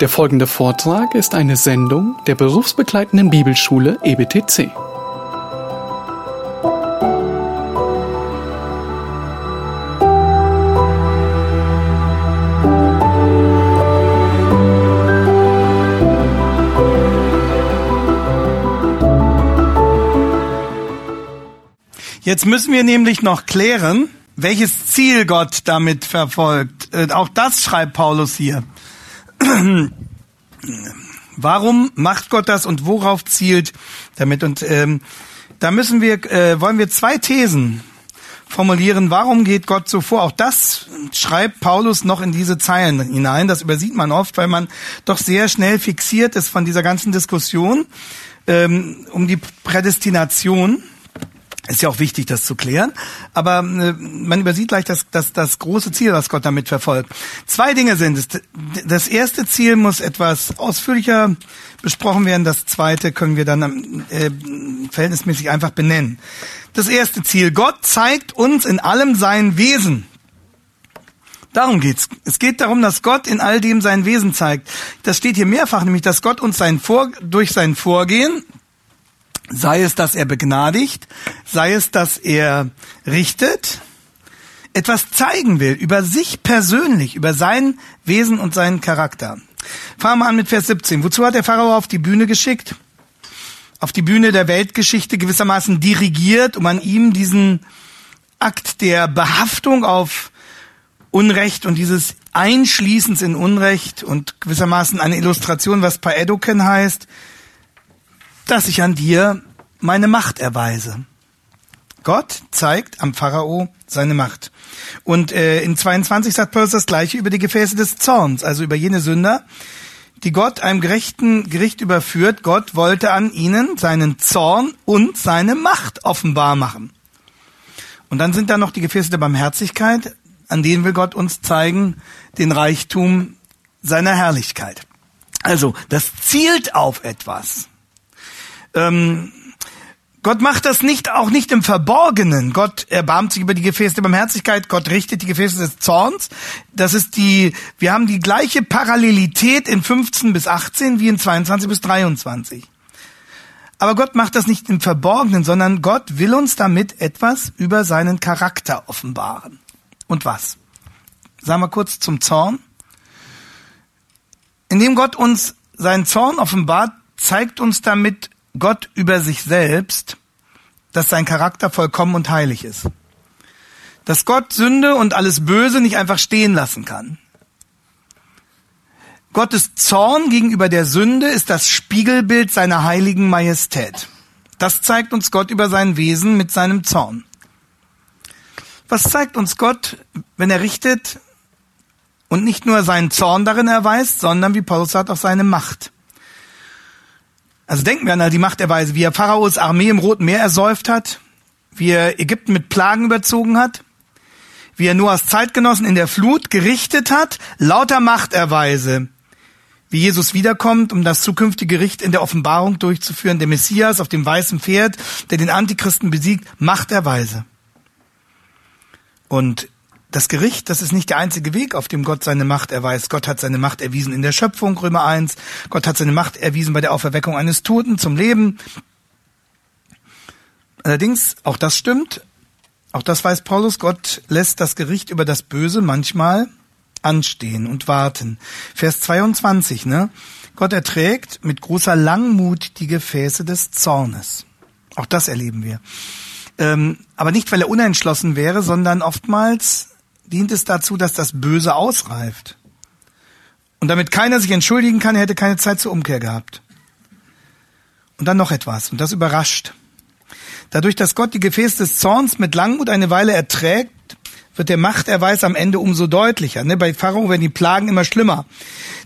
Der folgende Vortrag ist eine Sendung der berufsbegleitenden Bibelschule EBTC. Jetzt müssen wir nämlich noch klären, welches Ziel Gott damit verfolgt. Äh, auch das schreibt Paulus hier. Warum macht Gott das und worauf zielt damit? Und ähm, da müssen wir, äh, wollen wir zwei Thesen formulieren. Warum geht Gott so vor? Auch das schreibt Paulus noch in diese Zeilen hinein. Das übersieht man oft, weil man doch sehr schnell fixiert ist von dieser ganzen Diskussion ähm, um die Prädestination. Ist ja auch wichtig, das zu klären. Aber äh, man übersieht gleich das, das, das große Ziel, was Gott damit verfolgt. Zwei Dinge sind es. Das erste Ziel muss etwas ausführlicher besprochen werden. Das zweite können wir dann äh, verhältnismäßig einfach benennen. Das erste Ziel. Gott zeigt uns in allem sein Wesen. Darum geht's. Es geht darum, dass Gott in all dem sein Wesen zeigt. Das steht hier mehrfach, nämlich, dass Gott uns sein Vor durch sein Vorgehen, Sei es, dass er begnadigt, sei es, dass er richtet, etwas zeigen will über sich persönlich, über sein Wesen und seinen Charakter. Fangen wir an mit Vers 17. Wozu hat der Pharao auf die Bühne geschickt? Auf die Bühne der Weltgeschichte gewissermaßen dirigiert, um an ihm diesen Akt der Behaftung auf Unrecht und dieses Einschließens in Unrecht und gewissermaßen eine Illustration, was Paedoken heißt, dass ich an dir meine Macht erweise. Gott zeigt am Pharao seine Macht. Und äh, in 22 sagt Paulus das gleiche über die Gefäße des Zorns, also über jene Sünder, die Gott einem gerechten Gericht überführt. Gott wollte an ihnen seinen Zorn und seine Macht offenbar machen. Und dann sind da noch die Gefäße der Barmherzigkeit, an denen will Gott uns zeigen den Reichtum seiner Herrlichkeit. Also, das zielt auf etwas. Ähm, Gott macht das nicht, auch nicht im Verborgenen. Gott erbarmt sich über die Gefäße der Barmherzigkeit. Gott richtet die Gefäße des Zorns. Das ist die, wir haben die gleiche Parallelität in 15 bis 18 wie in 22 bis 23. Aber Gott macht das nicht im Verborgenen, sondern Gott will uns damit etwas über seinen Charakter offenbaren. Und was? Sagen wir kurz zum Zorn. Indem Gott uns seinen Zorn offenbart, zeigt uns damit Gott über sich selbst, dass sein Charakter vollkommen und heilig ist. Dass Gott Sünde und alles Böse nicht einfach stehen lassen kann. Gottes Zorn gegenüber der Sünde ist das Spiegelbild seiner heiligen Majestät. Das zeigt uns Gott über sein Wesen mit seinem Zorn. Was zeigt uns Gott, wenn er richtet und nicht nur seinen Zorn darin erweist, sondern, wie Paulus sagt, auch seine Macht? Also denken wir an die Machterweise, wie er Pharaos Armee im Roten Meer ersäuft hat, wie er Ägypten mit Plagen überzogen hat, wie er Noahs Zeitgenossen in der Flut gerichtet hat, lauter Machterweise, wie Jesus wiederkommt, um das zukünftige Gericht in der Offenbarung durchzuführen, der Messias auf dem weißen Pferd, der den Antichristen besiegt, Machterweise. Und das Gericht, das ist nicht der einzige Weg, auf dem Gott seine Macht erweist. Gott hat seine Macht erwiesen in der Schöpfung, Römer 1. Gott hat seine Macht erwiesen bei der Auferweckung eines Toten zum Leben. Allerdings, auch das stimmt, auch das weiß Paulus, Gott lässt das Gericht über das Böse manchmal anstehen und warten. Vers 22, ne? Gott erträgt mit großer Langmut die Gefäße des Zornes. Auch das erleben wir. Ähm, aber nicht, weil er unentschlossen wäre, sondern oftmals dient es dazu, dass das Böse ausreift. Und damit keiner sich entschuldigen kann, er hätte keine Zeit zur Umkehr gehabt. Und dann noch etwas, und das überrascht. Dadurch, dass Gott die Gefäße des Zorns mit Langmut eine Weile erträgt, wird der Machterweis am Ende umso deutlicher. Ne? Bei Pharao werden die Plagen immer schlimmer.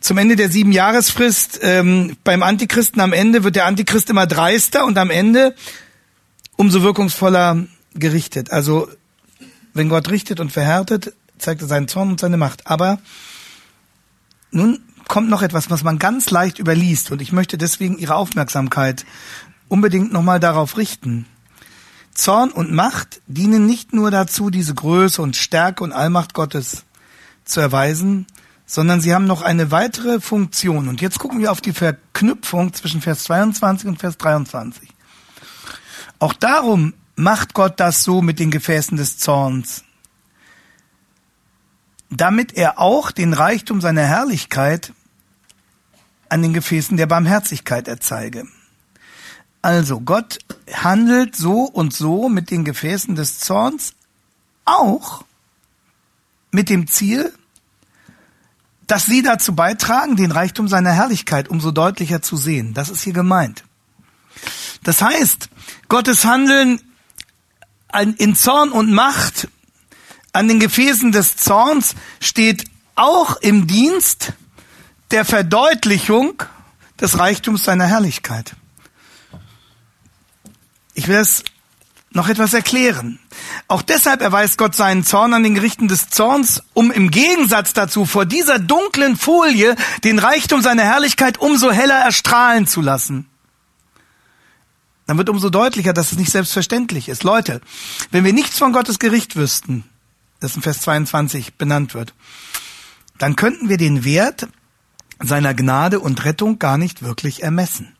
Zum Ende der sieben Jahresfrist ähm, beim Antichristen am Ende wird der Antichrist immer dreister und am Ende umso wirkungsvoller gerichtet. Also wenn Gott richtet und verhärtet, zeigt er seinen Zorn und seine Macht. Aber nun kommt noch etwas, was man ganz leicht überliest. Und ich möchte deswegen Ihre Aufmerksamkeit unbedingt nochmal darauf richten. Zorn und Macht dienen nicht nur dazu, diese Größe und Stärke und Allmacht Gottes zu erweisen, sondern sie haben noch eine weitere Funktion. Und jetzt gucken wir auf die Verknüpfung zwischen Vers 22 und Vers 23. Auch darum macht Gott das so mit den Gefäßen des Zorns, damit er auch den Reichtum seiner Herrlichkeit an den Gefäßen der Barmherzigkeit erzeige. Also Gott handelt so und so mit den Gefäßen des Zorns auch mit dem Ziel, dass sie dazu beitragen, den Reichtum seiner Herrlichkeit umso deutlicher zu sehen. Das ist hier gemeint. Das heißt, Gottes Handeln in Zorn und Macht an den Gefäßen des Zorns steht auch im Dienst der Verdeutlichung des Reichtums seiner Herrlichkeit. Ich will es noch etwas erklären. Auch deshalb erweist Gott seinen Zorn an den Gerichten des Zorns, um im Gegensatz dazu vor dieser dunklen Folie den Reichtum seiner Herrlichkeit umso heller erstrahlen zu lassen. Dann wird umso deutlicher, dass es nicht selbstverständlich ist. Leute, wenn wir nichts von Gottes Gericht wüssten, das in Vers 22 benannt wird, dann könnten wir den Wert seiner Gnade und Rettung gar nicht wirklich ermessen.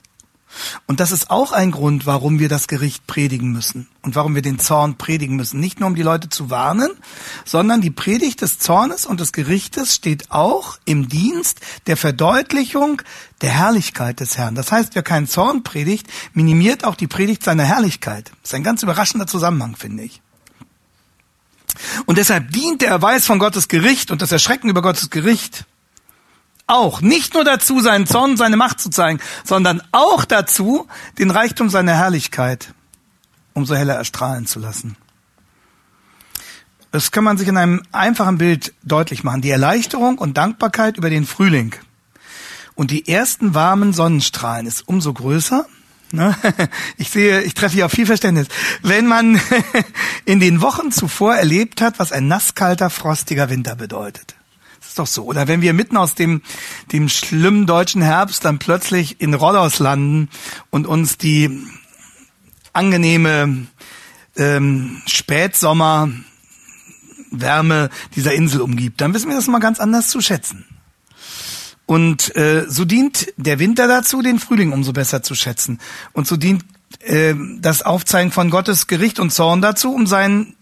Und das ist auch ein Grund, warum wir das Gericht predigen müssen und warum wir den Zorn predigen müssen. Nicht nur um die Leute zu warnen, sondern die Predigt des Zornes und des Gerichtes steht auch im Dienst der Verdeutlichung der Herrlichkeit des Herrn. Das heißt, wer keinen Zorn predigt, minimiert auch die Predigt seiner Herrlichkeit. Das ist ein ganz überraschender Zusammenhang, finde ich. Und deshalb dient der Erweis von Gottes Gericht und das Erschrecken über Gottes Gericht auch nicht nur dazu, seinen Zorn, seine Macht zu zeigen, sondern auch dazu, den Reichtum seiner Herrlichkeit umso heller erstrahlen zu lassen. Das kann man sich in einem einfachen Bild deutlich machen. Die Erleichterung und Dankbarkeit über den Frühling und die ersten warmen Sonnenstrahlen ist umso größer. Ne? Ich sehe, ich treffe hier auf viel Verständnis. Wenn man in den Wochen zuvor erlebt hat, was ein nasskalter, frostiger Winter bedeutet ist doch so. Oder wenn wir mitten aus dem, dem schlimmen deutschen Herbst dann plötzlich in Rollos landen und uns die angenehme ähm, Spätsommer Wärme dieser Insel umgibt, dann wissen wir das mal ganz anders zu schätzen. Und äh, so dient der Winter dazu, den Frühling umso besser zu schätzen. Und so dient äh, das Aufzeigen von Gottes Gericht und Zorn dazu, um sein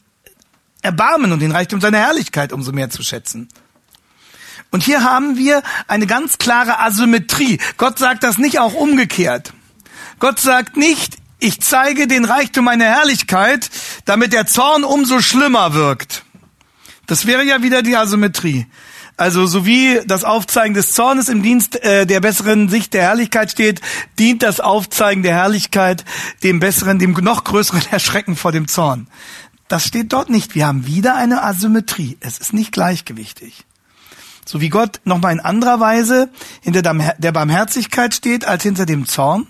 Erbarmen und den Reichtum seiner Herrlichkeit umso mehr zu schätzen. Und hier haben wir eine ganz klare Asymmetrie. Gott sagt das nicht auch umgekehrt. Gott sagt nicht, ich zeige den Reichtum meiner Herrlichkeit, damit der Zorn umso schlimmer wirkt. Das wäre ja wieder die Asymmetrie. Also so wie das Aufzeigen des Zornes im Dienst äh, der besseren Sicht der Herrlichkeit steht, dient das Aufzeigen der Herrlichkeit dem besseren, dem noch größeren Erschrecken vor dem Zorn. Das steht dort nicht. Wir haben wieder eine Asymmetrie. Es ist nicht gleichgewichtig. So wie Gott nochmal in anderer Weise hinter der Barmherzigkeit steht als hinter dem Zorn,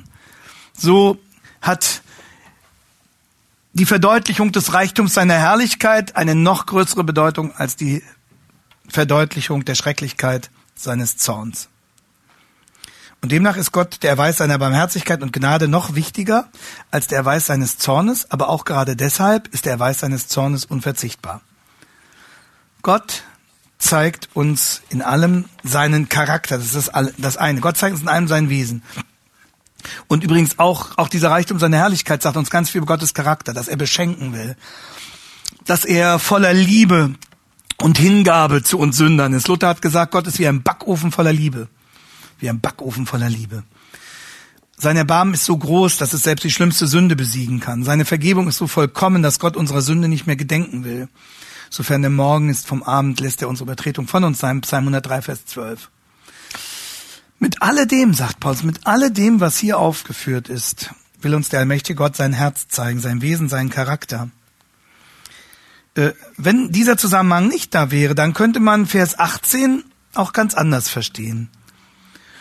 so hat die Verdeutlichung des Reichtums seiner Herrlichkeit eine noch größere Bedeutung als die Verdeutlichung der Schrecklichkeit seines Zorns. Und demnach ist Gott der Erweis seiner Barmherzigkeit und Gnade noch wichtiger als der Erweis seines Zornes, aber auch gerade deshalb ist der Erweis seines Zornes unverzichtbar. Gott zeigt uns in allem seinen Charakter. Das ist das eine. Gott zeigt uns in allem sein Wesen. Und übrigens auch, auch dieser Reichtum seiner Herrlichkeit sagt uns ganz viel über Gottes Charakter, dass er beschenken will. Dass er voller Liebe und Hingabe zu uns Sündern ist. Luther hat gesagt, Gott ist wie ein Backofen voller Liebe. Wie ein Backofen voller Liebe. Sein Erbarmen ist so groß, dass es selbst die schlimmste Sünde besiegen kann. Seine Vergebung ist so vollkommen, dass Gott unserer Sünde nicht mehr gedenken will. Sofern der Morgen ist vom Abend, lässt er unsere Übertretung von uns sein. Psalm 103, Vers 12. Mit alledem, sagt Paulus, mit alledem, was hier aufgeführt ist, will uns der allmächtige Gott sein Herz zeigen, sein Wesen, seinen Charakter. Äh, wenn dieser Zusammenhang nicht da wäre, dann könnte man Vers 18 auch ganz anders verstehen.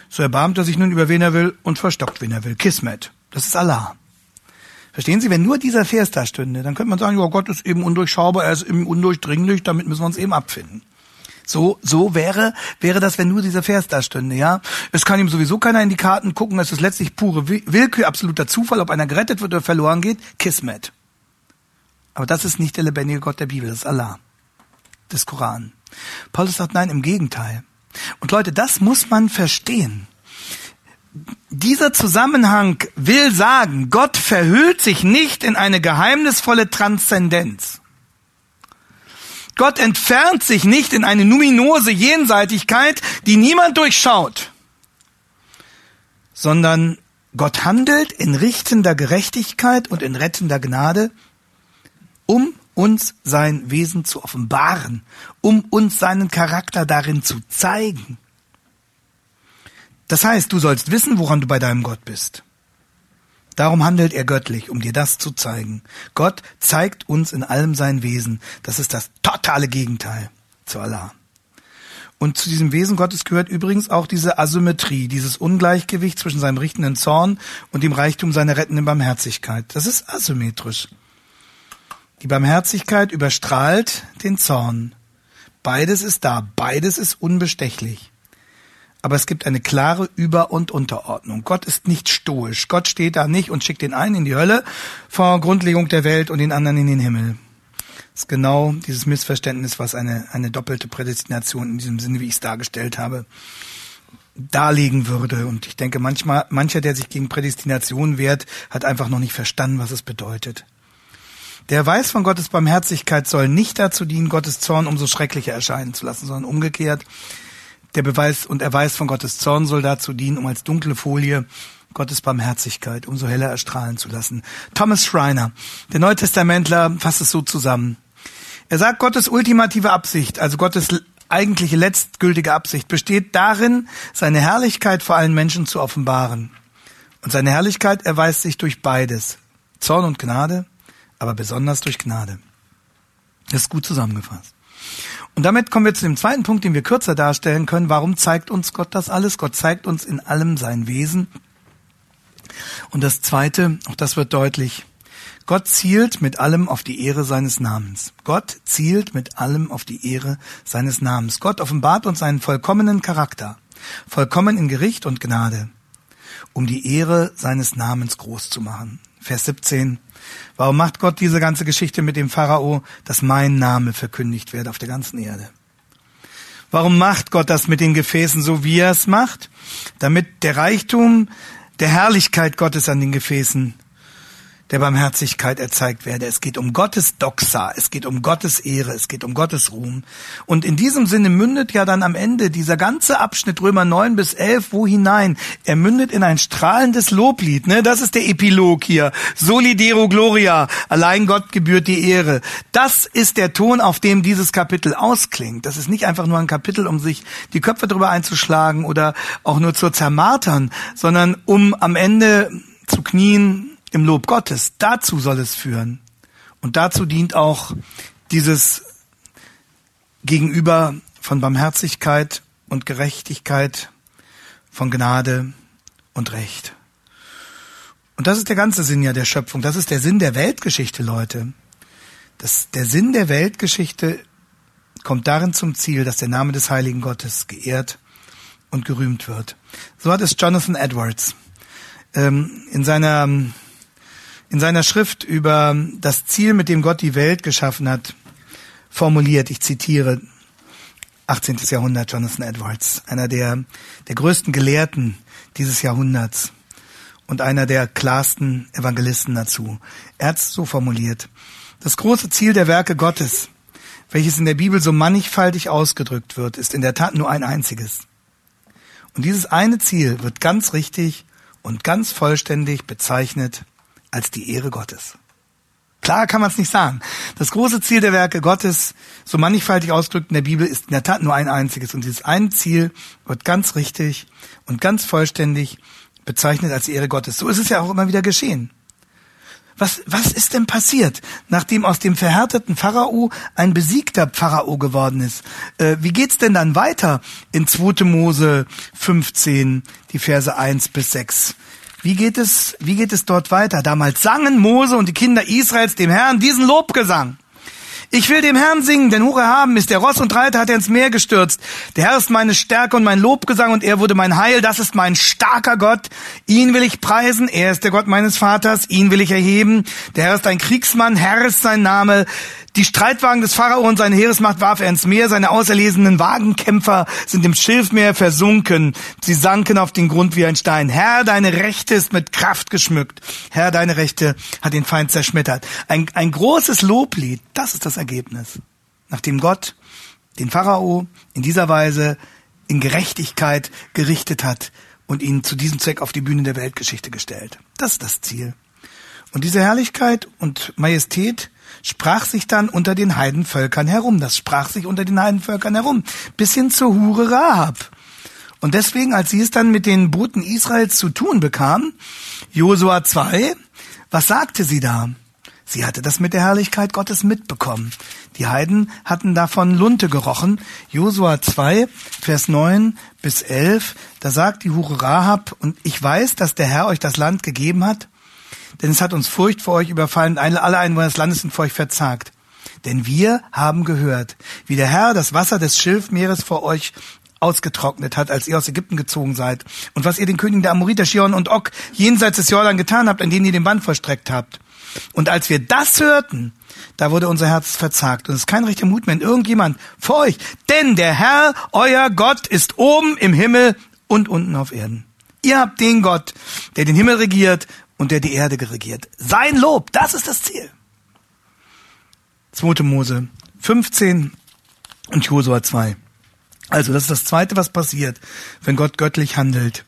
So erbarmt er sich nun über wen er will und verstockt wen er will. Kismet. Das ist Allah. Verstehen Sie, wenn nur dieser Vers da stünde, dann könnte man sagen, ja, Gott ist eben undurchschaubar, er ist eben undurchdringlich, damit müssen wir uns eben abfinden. So, so wäre, wäre das, wenn nur dieser Vers da stünde, ja. Es kann ihm sowieso keiner in die Karten gucken, es ist letztlich pure Willkür, absoluter Zufall, ob einer gerettet wird oder verloren geht, Kismet. Aber das ist nicht der lebendige Gott der Bibel, das ist Allah, des Koran. Paulus sagt, nein, im Gegenteil. Und Leute, das muss man verstehen. Dieser Zusammenhang will sagen, Gott verhüllt sich nicht in eine geheimnisvolle Transzendenz. Gott entfernt sich nicht in eine numinose Jenseitigkeit, die niemand durchschaut, sondern Gott handelt in richtender Gerechtigkeit und in rettender Gnade, um uns sein Wesen zu offenbaren, um uns seinen Charakter darin zu zeigen. Das heißt, du sollst wissen, woran du bei deinem Gott bist. Darum handelt er göttlich, um dir das zu zeigen. Gott zeigt uns in allem sein Wesen. Das ist das totale Gegenteil zu Allah. Und zu diesem Wesen Gottes gehört übrigens auch diese Asymmetrie, dieses Ungleichgewicht zwischen seinem richtenden Zorn und dem Reichtum seiner rettenden Barmherzigkeit. Das ist asymmetrisch. Die Barmherzigkeit überstrahlt den Zorn. Beides ist da, beides ist unbestechlich. Aber es gibt eine klare Über- und Unterordnung. Gott ist nicht stoisch. Gott steht da nicht und schickt den einen in die Hölle vor Grundlegung der Welt und den anderen in den Himmel. Das ist genau dieses Missverständnis, was eine, eine doppelte Prädestination in diesem Sinne, wie ich es dargestellt habe, darlegen würde. Und ich denke, manchmal, mancher, der sich gegen Prädestination wehrt, hat einfach noch nicht verstanden, was es bedeutet. Der weiß von Gottes Barmherzigkeit soll nicht dazu dienen, Gottes Zorn umso schrecklicher erscheinen zu lassen, sondern umgekehrt. Der Beweis und Erweis von Gottes Zorn soll dazu dienen, um als dunkle Folie Gottes Barmherzigkeit umso heller erstrahlen zu lassen. Thomas Schreiner, der Neutestamentler, fasst es so zusammen. Er sagt, Gottes ultimative Absicht, also Gottes eigentliche letztgültige Absicht, besteht darin, seine Herrlichkeit vor allen Menschen zu offenbaren. Und seine Herrlichkeit erweist sich durch beides, Zorn und Gnade, aber besonders durch Gnade. Das ist gut zusammengefasst. Und damit kommen wir zu dem zweiten Punkt, den wir kürzer darstellen können. Warum zeigt uns Gott das alles? Gott zeigt uns in allem sein Wesen. Und das zweite, auch das wird deutlich, Gott zielt mit allem auf die Ehre seines Namens. Gott zielt mit allem auf die Ehre seines Namens. Gott offenbart uns seinen vollkommenen Charakter, vollkommen in Gericht und Gnade, um die Ehre seines Namens groß zu machen. Vers 17. Warum macht Gott diese ganze Geschichte mit dem Pharao, dass mein Name verkündigt wird auf der ganzen Erde? Warum macht Gott das mit den Gefäßen so, wie er es macht? Damit der Reichtum der Herrlichkeit Gottes an den Gefäßen der Barmherzigkeit erzeigt werde. Es geht um Gottes Doxa, es geht um Gottes Ehre, es geht um Gottes Ruhm. Und in diesem Sinne mündet ja dann am Ende dieser ganze Abschnitt Römer 9 bis 11 wo hinein? Er mündet in ein strahlendes Loblied, ne? Das ist der Epilog hier. Solidero Gloria, allein Gott gebührt die Ehre. Das ist der Ton, auf dem dieses Kapitel ausklingt. Das ist nicht einfach nur ein Kapitel, um sich die Köpfe drüber einzuschlagen oder auch nur zu zermartern, sondern um am Ende zu knien im Lob Gottes. Dazu soll es führen. Und dazu dient auch dieses Gegenüber von Barmherzigkeit und Gerechtigkeit, von Gnade und Recht. Und das ist der ganze Sinn ja der Schöpfung. Das ist der Sinn der Weltgeschichte, Leute. Das, der Sinn der Weltgeschichte kommt darin zum Ziel, dass der Name des heiligen Gottes geehrt und gerühmt wird. So hat es Jonathan Edwards ähm, in seiner in seiner Schrift über das Ziel, mit dem Gott die Welt geschaffen hat, formuliert. Ich zitiere 18. Jahrhundert Jonathan Edwards, einer der, der größten Gelehrten dieses Jahrhunderts und einer der klarsten Evangelisten dazu. Er hat es so formuliert. Das große Ziel der Werke Gottes, welches in der Bibel so mannigfaltig ausgedrückt wird, ist in der Tat nur ein einziges. Und dieses eine Ziel wird ganz richtig und ganz vollständig bezeichnet als die Ehre Gottes. Klar kann man es nicht sagen. Das große Ziel der Werke Gottes, so mannigfaltig ausgedrückt in der Bibel, ist in der Tat nur ein einziges. Und dieses eine Ziel wird ganz richtig und ganz vollständig bezeichnet als Ehre Gottes. So ist es ja auch immer wieder geschehen. Was, was ist denn passiert, nachdem aus dem verhärteten Pharao ein besiegter Pharao geworden ist? Äh, wie geht's denn dann weiter in 2. Mose 15, die Verse 1 bis 6? Wie geht es, wie geht es dort weiter? Damals sangen Mose und die Kinder Israels dem Herrn diesen Lobgesang. Ich will dem Herrn singen, denn Hure haben ist der Ross und Reiter hat er ins Meer gestürzt. Der Herr ist meine Stärke und mein Lobgesang und er wurde mein Heil. Das ist mein starker Gott. Ihn will ich preisen. Er ist der Gott meines Vaters. Ihn will ich erheben. Der Herr ist ein Kriegsmann. Herr ist sein Name. Die Streitwagen des Pharao und seine Heeresmacht warf er ins Meer. Seine auserlesenen Wagenkämpfer sind im Schilfmeer versunken. Sie sanken auf den Grund wie ein Stein. Herr, deine Rechte ist mit Kraft geschmückt. Herr, deine Rechte hat den Feind zerschmettert. Ein, ein großes Loblied, das ist das Ergebnis. Nachdem Gott den Pharao in dieser Weise in Gerechtigkeit gerichtet hat und ihn zu diesem Zweck auf die Bühne der Weltgeschichte gestellt. Das ist das Ziel. Und diese Herrlichkeit und Majestät sprach sich dann unter den Heidenvölkern herum. Das sprach sich unter den Heidenvölkern herum. Bis hin zur Hure Rahab. Und deswegen, als sie es dann mit den Boten Israels zu tun bekam, Josua 2, was sagte sie da? Sie hatte das mit der Herrlichkeit Gottes mitbekommen. Die Heiden hatten davon Lunte gerochen. Josua 2, Vers 9 bis 11, da sagt die Hure Rahab, und ich weiß, dass der Herr euch das Land gegeben hat, denn es hat uns Furcht vor euch überfallen, alle Einwohner des Landes sind vor euch verzagt. Denn wir haben gehört, wie der Herr das Wasser des Schilfmeeres vor euch ausgetrocknet hat, als ihr aus Ägypten gezogen seid, und was ihr den Königen der Amoriter, Shion und Og jenseits des Jordan getan habt, an denen ihr den Band vollstreckt habt. Und als wir das hörten, da wurde unser Herz verzagt. Und es ist kein rechter Mut mehr in irgendjemand vor euch. Denn der Herr, euer Gott, ist oben im Himmel und unten auf Erden. Ihr habt den Gott, der den Himmel regiert und der die Erde regiert. Sein Lob, das ist das Ziel. 2. Mose 15 und Josua 2. Also, das ist das Zweite, was passiert, wenn Gott göttlich handelt.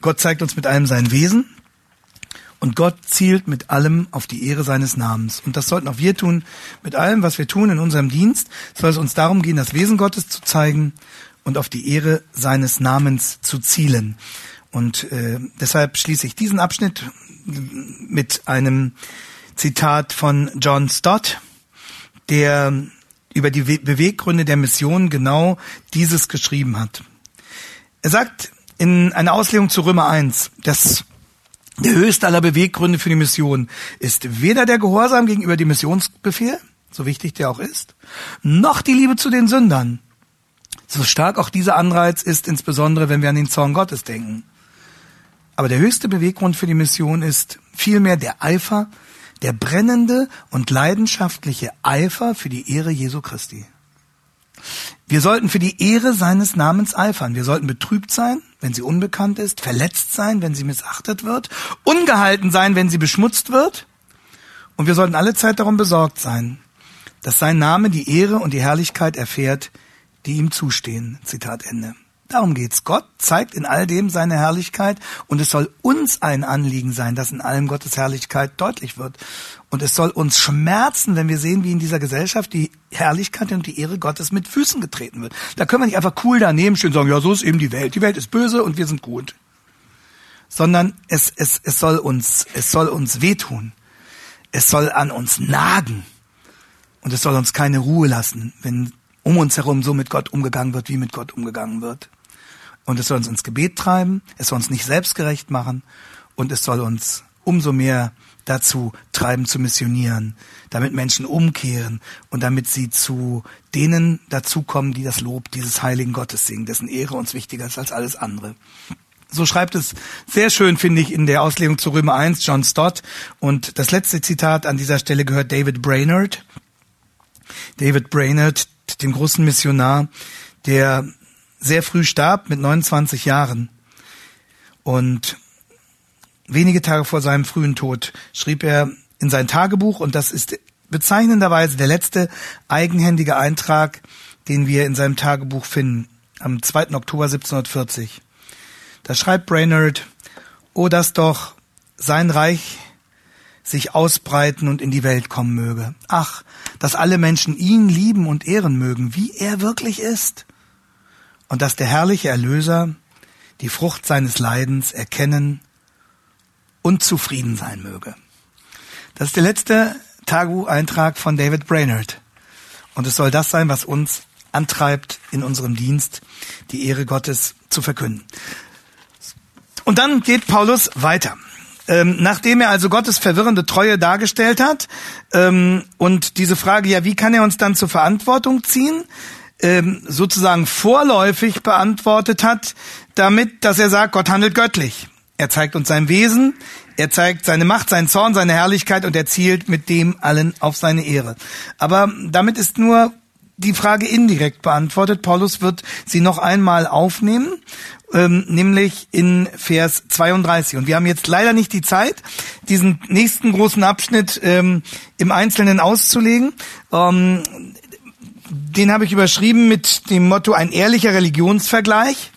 Gott zeigt uns mit allem sein Wesen und Gott zielt mit allem auf die Ehre seines Namens. Und das sollten auch wir tun, mit allem, was wir tun in unserem Dienst, soll es uns darum gehen, das Wesen Gottes zu zeigen und auf die Ehre seines Namens zu zielen. Und äh, deshalb schließe ich diesen Abschnitt mit einem Zitat von John Stott, der über die Beweggründe der Mission genau dieses geschrieben hat. Er sagt in einer Auslegung zu Römer 1, dass der höchste aller Beweggründe für die Mission ist weder der Gehorsam gegenüber dem Missionsbefehl, so wichtig der auch ist, noch die Liebe zu den Sündern. So stark auch dieser Anreiz ist, insbesondere wenn wir an den Zorn Gottes denken. Aber der höchste Beweggrund für die Mission ist vielmehr der Eifer, der brennende und leidenschaftliche Eifer für die Ehre Jesu Christi. Wir sollten für die Ehre seines Namens eifern. Wir sollten betrübt sein, wenn sie unbekannt ist, verletzt sein, wenn sie missachtet wird, ungehalten sein, wenn sie beschmutzt wird. Und wir sollten alle Zeit darum besorgt sein, dass sein Name die Ehre und die Herrlichkeit erfährt, die ihm zustehen. Zitat Ende. Darum geht's. Gott zeigt in all dem seine Herrlichkeit und es soll uns ein Anliegen sein, dass in allem Gottes Herrlichkeit deutlich wird. Und es soll uns schmerzen, wenn wir sehen, wie in dieser Gesellschaft die Herrlichkeit und die Ehre Gottes mit Füßen getreten wird. Da können wir nicht einfach cool daneben stehen und sagen, ja, so ist eben die Welt. Die Welt ist böse und wir sind gut. Sondern es, es, es soll uns, es soll uns wehtun. Es soll an uns nagen. Und es soll uns keine Ruhe lassen, wenn um uns herum so mit Gott umgegangen wird, wie mit Gott umgegangen wird. Und es soll uns ins Gebet treiben, es soll uns nicht selbstgerecht machen und es soll uns umso mehr dazu treiben zu missionieren, damit Menschen umkehren und damit sie zu denen dazukommen, die das Lob dieses heiligen Gottes singen, dessen Ehre uns wichtiger ist als alles andere. So schreibt es sehr schön, finde ich, in der Auslegung zu Römer 1, John Stott. Und das letzte Zitat an dieser Stelle gehört David Brainerd. David Brainerd, dem großen Missionar, der sehr früh starb mit 29 Jahren. Und wenige Tage vor seinem frühen Tod schrieb er in sein Tagebuch, und das ist bezeichnenderweise der letzte eigenhändige Eintrag, den wir in seinem Tagebuch finden, am 2. Oktober 1740. Da schreibt Brainerd, oh, dass doch sein Reich sich ausbreiten und in die Welt kommen möge. Ach, dass alle Menschen ihn lieben und ehren mögen, wie er wirklich ist und dass der herrliche Erlöser die Frucht seines Leidens erkennen und zufrieden sein möge. Das ist der letzte Tagu-Eintrag von David Brainerd. Und es soll das sein, was uns antreibt, in unserem Dienst die Ehre Gottes zu verkünden. Und dann geht Paulus weiter. Ähm, nachdem er also Gottes verwirrende Treue dargestellt hat ähm, und diese Frage, ja, wie kann er uns dann zur Verantwortung ziehen, ähm, sozusagen vorläufig beantwortet hat, damit, dass er sagt, Gott handelt göttlich. er zeigt uns sein Wesen, er zeigt seine Macht, seinen Zorn, seine Herrlichkeit und er zielt mit dem allen auf seine Ehre. Aber damit ist nur die Frage indirekt beantwortet. Paulus wird sie noch einmal aufnehmen, ähm, nämlich in Vers 32. Und wir haben jetzt leider nicht die Zeit, diesen nächsten großen Abschnitt ähm, im Einzelnen auszulegen. Ähm, den habe ich überschrieben mit dem Motto ein ehrlicher Religionsvergleich.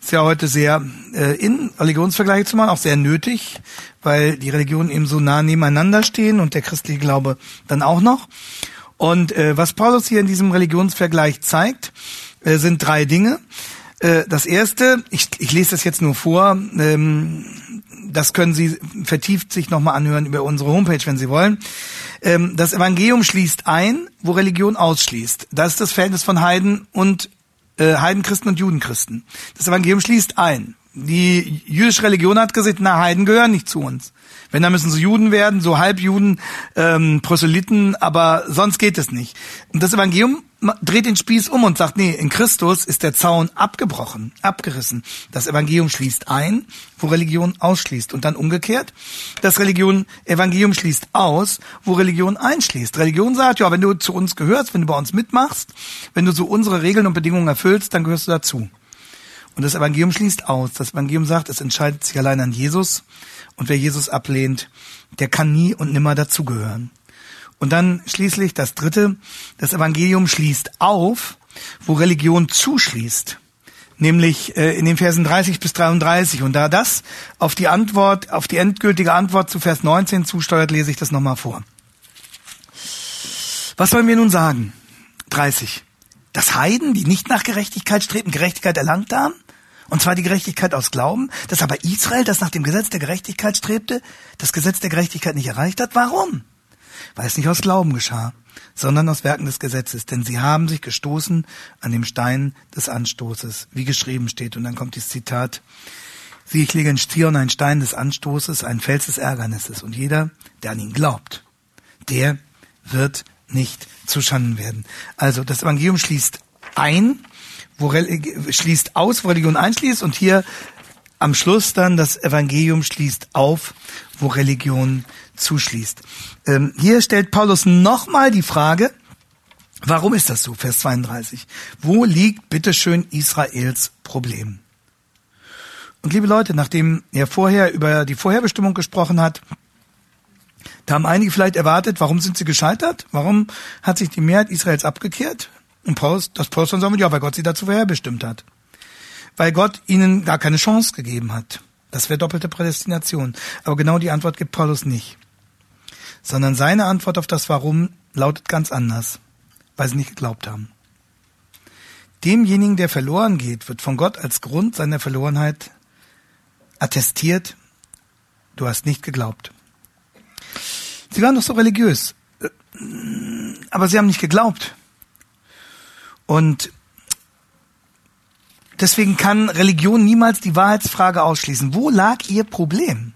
Ist ja heute sehr äh, in, Religionsvergleiche zu machen, auch sehr nötig, weil die Religionen eben so nah nebeneinander stehen und der christliche Glaube dann auch noch. Und äh, was Paulus hier in diesem Religionsvergleich zeigt, äh, sind drei Dinge. Äh, das erste, ich, ich lese das jetzt nur vor, ähm, das können Sie vertieft sich nochmal anhören über unsere Homepage, wenn Sie wollen. Ähm, das Evangelium schließt ein, wo Religion ausschließt. Das ist das Verhältnis von Heiden und äh, Heidenchristen und Judenchristen. Das Evangelium schließt ein. Die jüdische Religion hat gesagt, na, Heiden gehören nicht zu uns. Wenn, dann müssen sie Juden werden, so Halbjuden, ähm, Proselyten, aber sonst geht es nicht. Und das Evangelium dreht den Spieß um und sagt, nee, in Christus ist der Zaun abgebrochen, abgerissen. Das Evangelium schließt ein, wo Religion ausschließt. Und dann umgekehrt, das Religion, Evangelium schließt aus, wo Religion einschließt. Religion sagt, ja, wenn du zu uns gehörst, wenn du bei uns mitmachst, wenn du so unsere Regeln und Bedingungen erfüllst, dann gehörst du dazu. Und das Evangelium schließt aus. Das Evangelium sagt, es entscheidet sich allein an Jesus. Und wer Jesus ablehnt, der kann nie und nimmer dazugehören. Und dann schließlich das dritte, das Evangelium schließt auf, wo Religion zuschließt. Nämlich äh, in den Versen 30 bis 33. Und da das auf die Antwort, auf die endgültige Antwort zu Vers 19 zusteuert, lese ich das nochmal vor. Was wollen wir nun sagen? 30. Dass Heiden, die nicht nach Gerechtigkeit streben, Gerechtigkeit erlangt haben? Und zwar die Gerechtigkeit aus Glauben, dass aber Israel, das nach dem Gesetz der Gerechtigkeit strebte, das Gesetz der Gerechtigkeit nicht erreicht hat. Warum? Weil es nicht aus Glauben geschah, sondern aus Werken des Gesetzes. Denn sie haben sich gestoßen an dem Stein des Anstoßes, wie geschrieben steht. Und dann kommt dieses Zitat. Sieh, ich lege in Stion einen Stein des Anstoßes, einen Fels des Ärgernisses. Und jeder, der an ihn glaubt, der wird nicht zuschanden werden. Also das Evangelium schließt ein wo schließt aus, wo Religion einschließt und hier am Schluss dann das Evangelium schließt auf, wo Religion zuschließt. Ähm, hier stellt Paulus nochmal die Frage, warum ist das so? Vers 32. Wo liegt bitteschön Israels Problem? Und liebe Leute, nachdem er vorher über die Vorherbestimmung gesprochen hat, da haben einige vielleicht erwartet, warum sind sie gescheitert? Warum hat sich die Mehrheit Israels abgekehrt? Und Paulus, das Paulus dann sagen ja, weil Gott sie dazu vorherbestimmt hat. Weil Gott ihnen gar keine Chance gegeben hat. Das wäre doppelte Prädestination. Aber genau die Antwort gibt Paulus nicht. Sondern seine Antwort auf das Warum lautet ganz anders. Weil sie nicht geglaubt haben. Demjenigen, der verloren geht, wird von Gott als Grund seiner Verlorenheit attestiert, du hast nicht geglaubt. Sie waren doch so religiös, äh, aber sie haben nicht geglaubt. Und deswegen kann Religion niemals die Wahrheitsfrage ausschließen. Wo lag ihr Problem?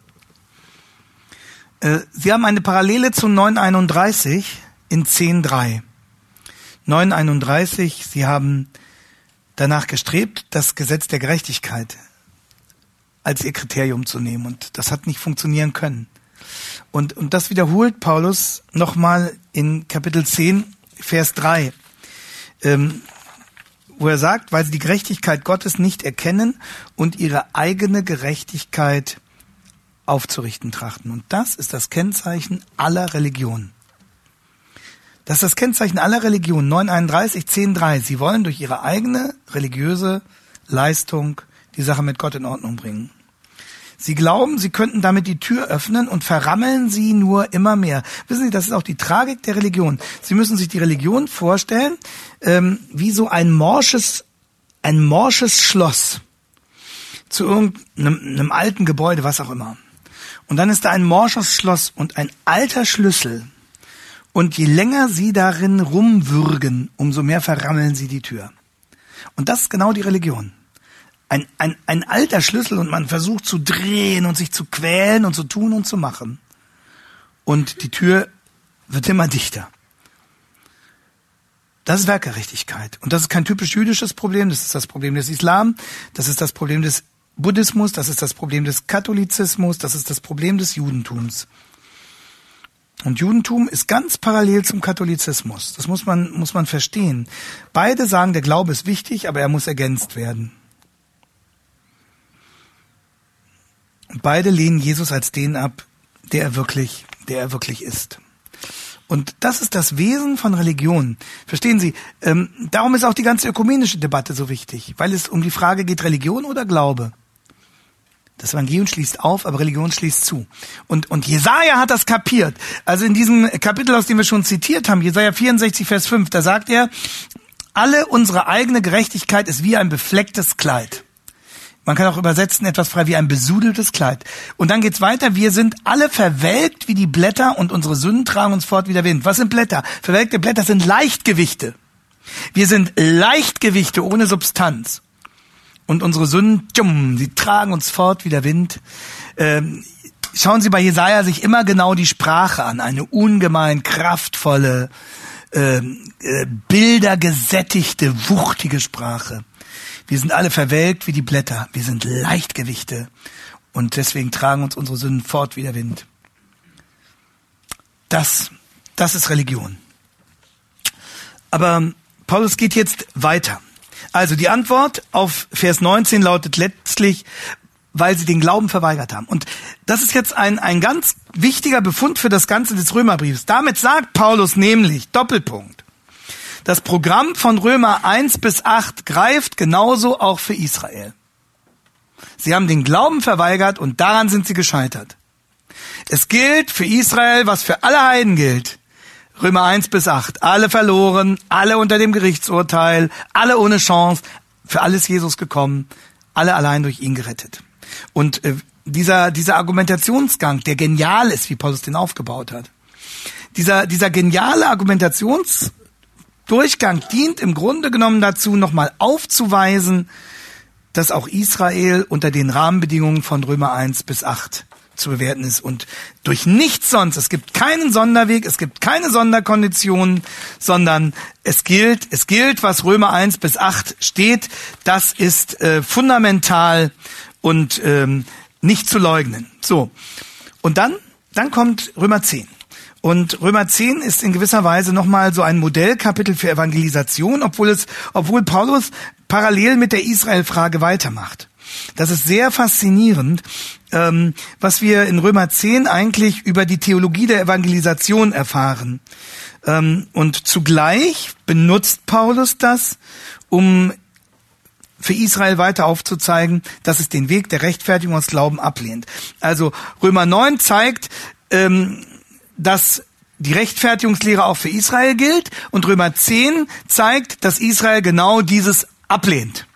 Äh, Sie haben eine Parallele zu 931 in 10.3. 931, Sie haben danach gestrebt, das Gesetz der Gerechtigkeit als ihr Kriterium zu nehmen. Und das hat nicht funktionieren können. Und, und das wiederholt Paulus nochmal in Kapitel 10, Vers 3 ähm, wo er sagt, weil sie die Gerechtigkeit Gottes nicht erkennen und ihre eigene Gerechtigkeit aufzurichten trachten. Und das ist das Kennzeichen aller Religionen. Das ist das Kennzeichen aller Religionen. 931, 10.3. Sie wollen durch ihre eigene religiöse Leistung die Sache mit Gott in Ordnung bringen. Sie glauben, sie könnten damit die Tür öffnen und verrammeln sie nur immer mehr. Wissen Sie, das ist auch die Tragik der Religion. Sie müssen sich die Religion vorstellen ähm, wie so ein morsches, ein morsches Schloss zu irgendeinem einem alten Gebäude, was auch immer. Und dann ist da ein morsches Schloss und ein alter Schlüssel. Und je länger sie darin rumwürgen, umso mehr verrammeln sie die Tür. Und das ist genau die Religion ein, ein, ein alter Schlüssel und man versucht zu drehen und sich zu quälen und zu tun und zu machen. Und die Tür wird immer dichter. Das ist Werkgerechtigkeit. Und das ist kein typisch jüdisches Problem, das ist das Problem des Islam, das ist das Problem des Buddhismus, das ist das Problem des Katholizismus, das ist das Problem des Judentums. Und Judentum ist ganz parallel zum Katholizismus. Das muss man, muss man verstehen. Beide sagen, der Glaube ist wichtig, aber er muss ergänzt werden. Beide lehnen Jesus als den ab, der er wirklich, der er wirklich ist. Und das ist das Wesen von Religion. Verstehen Sie? Ähm, darum ist auch die ganze ökumenische Debatte so wichtig, weil es um die Frage geht, Religion oder Glaube. Das Evangelium schließt auf, aber Religion schließt zu. Und, und Jesaja hat das kapiert. Also in diesem Kapitel, aus dem wir schon zitiert haben, Jesaja 64, Vers 5, da sagt er, alle unsere eigene Gerechtigkeit ist wie ein beflecktes Kleid. Man kann auch übersetzen etwas frei wie ein besudeltes Kleid. Und dann geht's weiter. Wir sind alle verwelkt wie die Blätter und unsere Sünden tragen uns fort wie der Wind. Was sind Blätter? Verwelkte Blätter sind Leichtgewichte. Wir sind Leichtgewichte ohne Substanz. Und unsere Sünden, tschum, sie tragen uns fort wie der Wind. Ähm, schauen Sie bei Jesaja sich immer genau die Sprache an. Eine ungemein kraftvolle, ähm, äh, bildergesättigte, wuchtige Sprache. Wir sind alle verwelkt wie die Blätter. Wir sind Leichtgewichte. Und deswegen tragen uns unsere Sünden fort wie der Wind. Das, das ist Religion. Aber Paulus geht jetzt weiter. Also die Antwort auf Vers 19 lautet letztlich, weil sie den Glauben verweigert haben. Und das ist jetzt ein, ein ganz wichtiger Befund für das Ganze des Römerbriefs. Damit sagt Paulus nämlich, Doppelpunkt, das Programm von Römer 1 bis 8 greift genauso auch für Israel. Sie haben den Glauben verweigert und daran sind sie gescheitert. Es gilt für Israel, was für alle Heiden gilt. Römer 1 bis 8. Alle verloren, alle unter dem Gerichtsurteil, alle ohne Chance. Für alles Jesus gekommen, alle allein durch ihn gerettet. Und äh, dieser, dieser Argumentationsgang, der genial ist, wie Paulus den aufgebaut hat, dieser, dieser geniale Argumentationsdurchgang dient im Grunde genommen dazu, nochmal aufzuweisen, dass auch Israel unter den Rahmenbedingungen von Römer 1 bis 8 zu bewerten ist und durch nichts sonst. Es gibt keinen Sonderweg, es gibt keine Sonderkonditionen, sondern es gilt, es gilt, was Römer 1 bis 8 steht. Das ist äh, fundamental und ähm, nicht zu leugnen. So. Und dann, dann kommt Römer 10. Und Römer 10 ist in gewisser Weise nochmal so ein Modellkapitel für Evangelisation, obwohl es, obwohl Paulus parallel mit der Israel-Frage weitermacht. Das ist sehr faszinierend, ähm, was wir in Römer 10 eigentlich über die Theologie der Evangelisation erfahren. Ähm, und zugleich benutzt Paulus das, um für Israel weiter aufzuzeigen, dass es den Weg der Rechtfertigung aus Glauben ablehnt. Also Römer 9 zeigt, ähm, dass die Rechtfertigungslehre auch für Israel gilt und Römer 10 zeigt, dass Israel genau dieses ablehnt.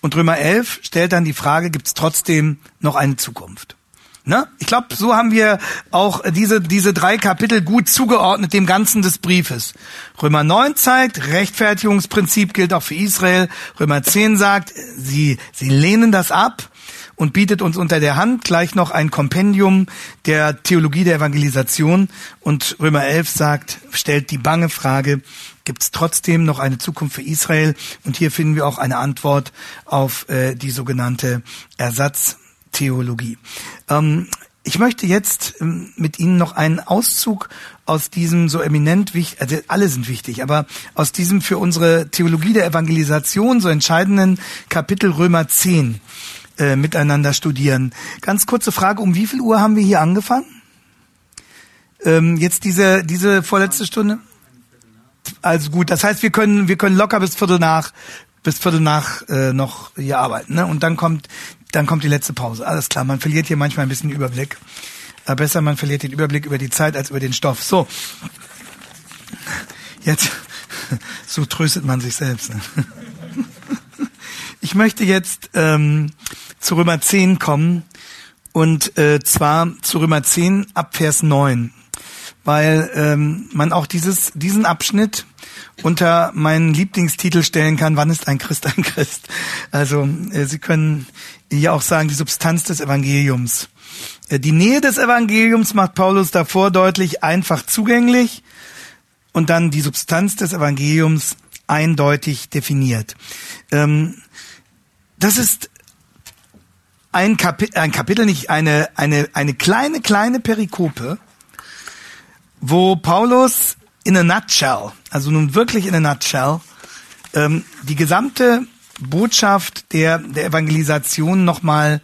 Und Römer 11 stellt dann die Frage, gibt es trotzdem noch eine Zukunft? Ne? Ich glaube, so haben wir auch diese, diese drei Kapitel gut zugeordnet dem Ganzen des Briefes. Römer 9 zeigt, Rechtfertigungsprinzip gilt auch für Israel. Römer 10 sagt, sie, sie lehnen das ab und bietet uns unter der Hand gleich noch ein Kompendium der Theologie der Evangelisation. Und Römer 11 sagt, stellt die bange Frage, gibt es trotzdem noch eine Zukunft für Israel? Und hier finden wir auch eine Antwort auf äh, die sogenannte Ersatztheologie. Ähm, ich möchte jetzt ähm, mit Ihnen noch einen Auszug aus diesem so eminent wichtig, also alle sind wichtig, aber aus diesem für unsere Theologie der Evangelisation so entscheidenden Kapitel Römer 10 äh, miteinander studieren. Ganz kurze Frage, um wie viel Uhr haben wir hier angefangen? Ähm, jetzt diese, diese vorletzte Stunde? Also gut, das heißt, wir können, wir können locker bis Viertel nach, bis Viertel nach äh, noch hier arbeiten. Ne? Und dann kommt, dann kommt die letzte Pause. Alles klar, man verliert hier manchmal ein bisschen Überblick. Aber besser, man verliert den Überblick über die Zeit als über den Stoff. So, jetzt, so tröstet man sich selbst. Ne? Ich möchte jetzt ähm, zu Römer 10 kommen und äh, zwar zu Römer 10 ab Vers 9 weil ähm, man auch dieses, diesen Abschnitt unter meinen Lieblingstitel stellen kann, wann ist ein Christ ein Christ? Also äh, Sie können ja auch sagen, die Substanz des Evangeliums. Äh, die Nähe des Evangeliums macht Paulus davor deutlich einfach zugänglich und dann die Substanz des Evangeliums eindeutig definiert. Ähm, das ist ein Kapitel, ein Kapitel nicht, eine, eine, eine kleine, kleine Perikope, wo Paulus in a nutshell, also nun wirklich in a nutshell, ähm, die gesamte Botschaft der, der Evangelisation nochmal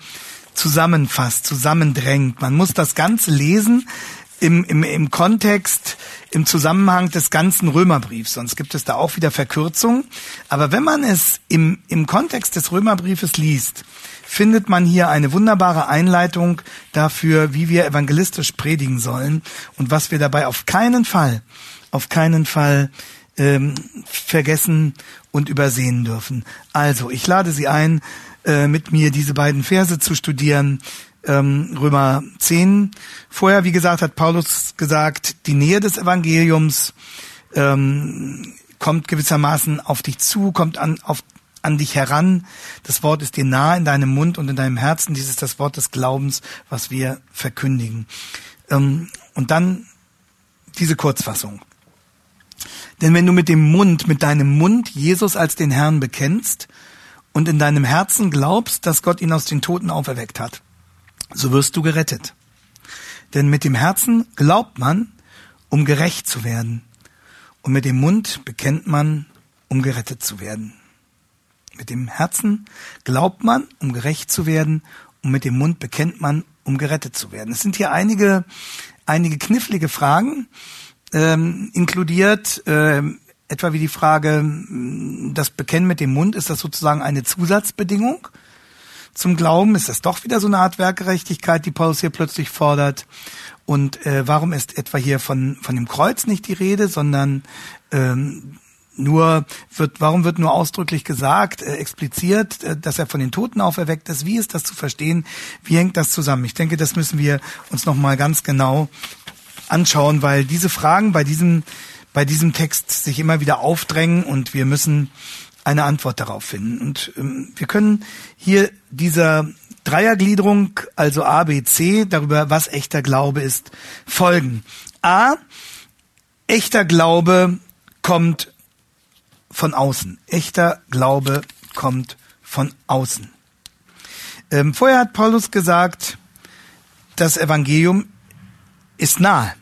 zusammenfasst, zusammendrängt. Man muss das Ganze lesen im, im, im Kontext, im Zusammenhang des ganzen Römerbriefs, sonst gibt es da auch wieder Verkürzungen. Aber wenn man es im, im Kontext des Römerbriefes liest, findet man hier eine wunderbare Einleitung dafür, wie wir evangelistisch predigen sollen und was wir dabei auf keinen Fall, auf keinen Fall ähm, vergessen und übersehen dürfen. Also, ich lade Sie ein, äh, mit mir diese beiden Verse zu studieren. Ähm, Römer 10. Vorher, wie gesagt, hat Paulus gesagt, die Nähe des Evangeliums ähm, kommt gewissermaßen auf dich zu, kommt an, auf, an dich heran. Das Wort ist dir nah in deinem Mund und in deinem Herzen. Dies ist das Wort des Glaubens, was wir verkündigen. Ähm, und dann diese Kurzfassung. Denn wenn du mit dem Mund, mit deinem Mund Jesus als den Herrn bekennst und in deinem Herzen glaubst, dass Gott ihn aus den Toten auferweckt hat, so wirst du gerettet. Denn mit dem Herzen glaubt man, um gerecht zu werden. Und mit dem Mund bekennt man, um gerettet zu werden. Mit dem Herzen glaubt man, um gerecht zu werden. Und mit dem Mund bekennt man, um gerettet zu werden. Es sind hier einige, einige knifflige Fragen, ähm, inkludiert, ähm, etwa wie die Frage, das Bekennen mit dem Mund, ist das sozusagen eine Zusatzbedingung zum Glauben? Ist das doch wieder so eine Art Werkgerechtigkeit, die Paulus hier plötzlich fordert? Und äh, warum ist etwa hier von, von dem Kreuz nicht die Rede, sondern ähm, nur wird, warum wird nur ausdrücklich gesagt, äh, expliziert, äh, dass er von den Toten auferweckt ist? Wie ist das zu verstehen? Wie hängt das zusammen? Ich denke, das müssen wir uns nochmal ganz genau anschauen, weil diese Fragen bei diesem, bei diesem Text sich immer wieder aufdrängen und wir müssen eine Antwort darauf finden. Und ähm, wir können hier dieser Dreiergliederung, also A, B, C, darüber, was echter Glaube ist, folgen. A, echter Glaube kommt von außen. Echter Glaube kommt von außen. Ähm, vorher hat Paulus gesagt, das Evangelium ist nahe.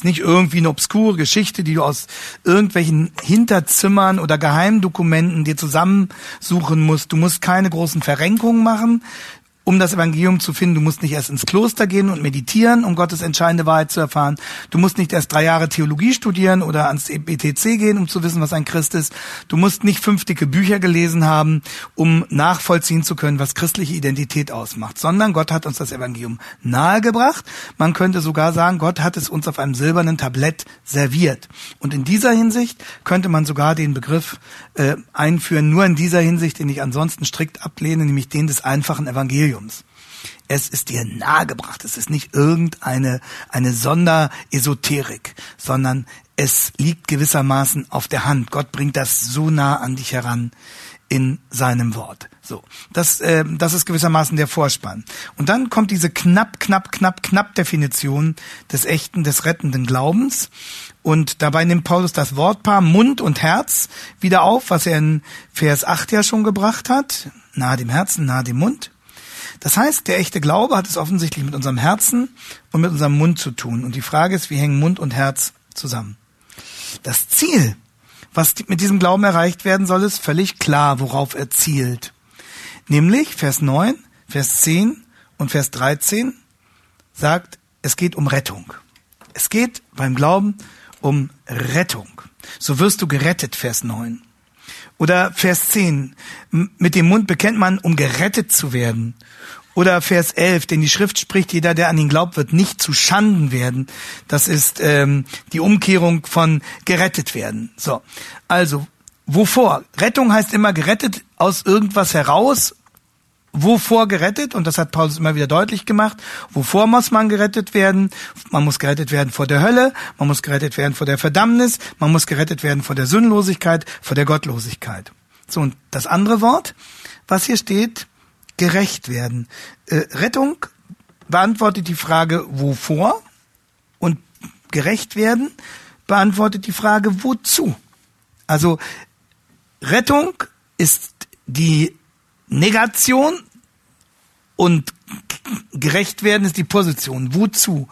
Ist nicht irgendwie eine obskure Geschichte, die du aus irgendwelchen Hinterzimmern oder Geheimdokumenten dir zusammensuchen musst. Du musst keine großen Verrenkungen machen um das Evangelium zu finden. Du musst nicht erst ins Kloster gehen und meditieren, um Gottes entscheidende Wahrheit zu erfahren. Du musst nicht erst drei Jahre Theologie studieren oder ans BTC gehen, um zu wissen, was ein Christ ist. Du musst nicht fünf dicke Bücher gelesen haben, um nachvollziehen zu können, was christliche Identität ausmacht, sondern Gott hat uns das Evangelium nahegebracht. Man könnte sogar sagen, Gott hat es uns auf einem silbernen Tablett serviert. Und in dieser Hinsicht könnte man sogar den Begriff äh, einführen, nur in dieser Hinsicht, den ich ansonsten strikt ablehne, nämlich den des einfachen Evangeliums. Evangeliums. Es ist dir nahegebracht. Es ist nicht irgendeine eine Sonderesoterik, sondern es liegt gewissermaßen auf der Hand. Gott bringt das so nah an dich heran in seinem Wort. So, das, äh, das ist gewissermaßen der Vorspann. Und dann kommt diese knapp, knapp, knapp, knapp Definition des echten, des rettenden Glaubens. Und dabei nimmt Paulus das Wortpaar Mund und Herz wieder auf, was er in Vers 8 ja schon gebracht hat. Nahe dem Herzen, nahe dem Mund. Das heißt, der echte Glaube hat es offensichtlich mit unserem Herzen und mit unserem Mund zu tun. Und die Frage ist, wie hängen Mund und Herz zusammen? Das Ziel, was mit diesem Glauben erreicht werden soll, ist völlig klar, worauf er zielt. Nämlich Vers 9, Vers 10 und Vers 13 sagt, es geht um Rettung. Es geht beim Glauben um Rettung. So wirst du gerettet, Vers 9. Oder Vers 10, mit dem Mund bekennt man, um gerettet zu werden. Oder Vers 11, denn die Schrift spricht, jeder, der an ihn glaubt, wird nicht zu Schanden werden. Das ist ähm, die Umkehrung von gerettet werden. So, also wovor? Rettung heißt immer gerettet aus irgendwas heraus. Wovor gerettet? Und das hat Paulus immer wieder deutlich gemacht. Wovor muss man gerettet werden? Man muss gerettet werden vor der Hölle, man muss gerettet werden vor der Verdammnis, man muss gerettet werden vor der Sündlosigkeit, vor der Gottlosigkeit. So, und das andere Wort, was hier steht, gerecht werden. Äh, Rettung beantwortet die Frage, wovor? Und gerecht werden beantwortet die Frage, wozu? Also Rettung ist die Negation Und gerecht werden ist die Position. Wozu?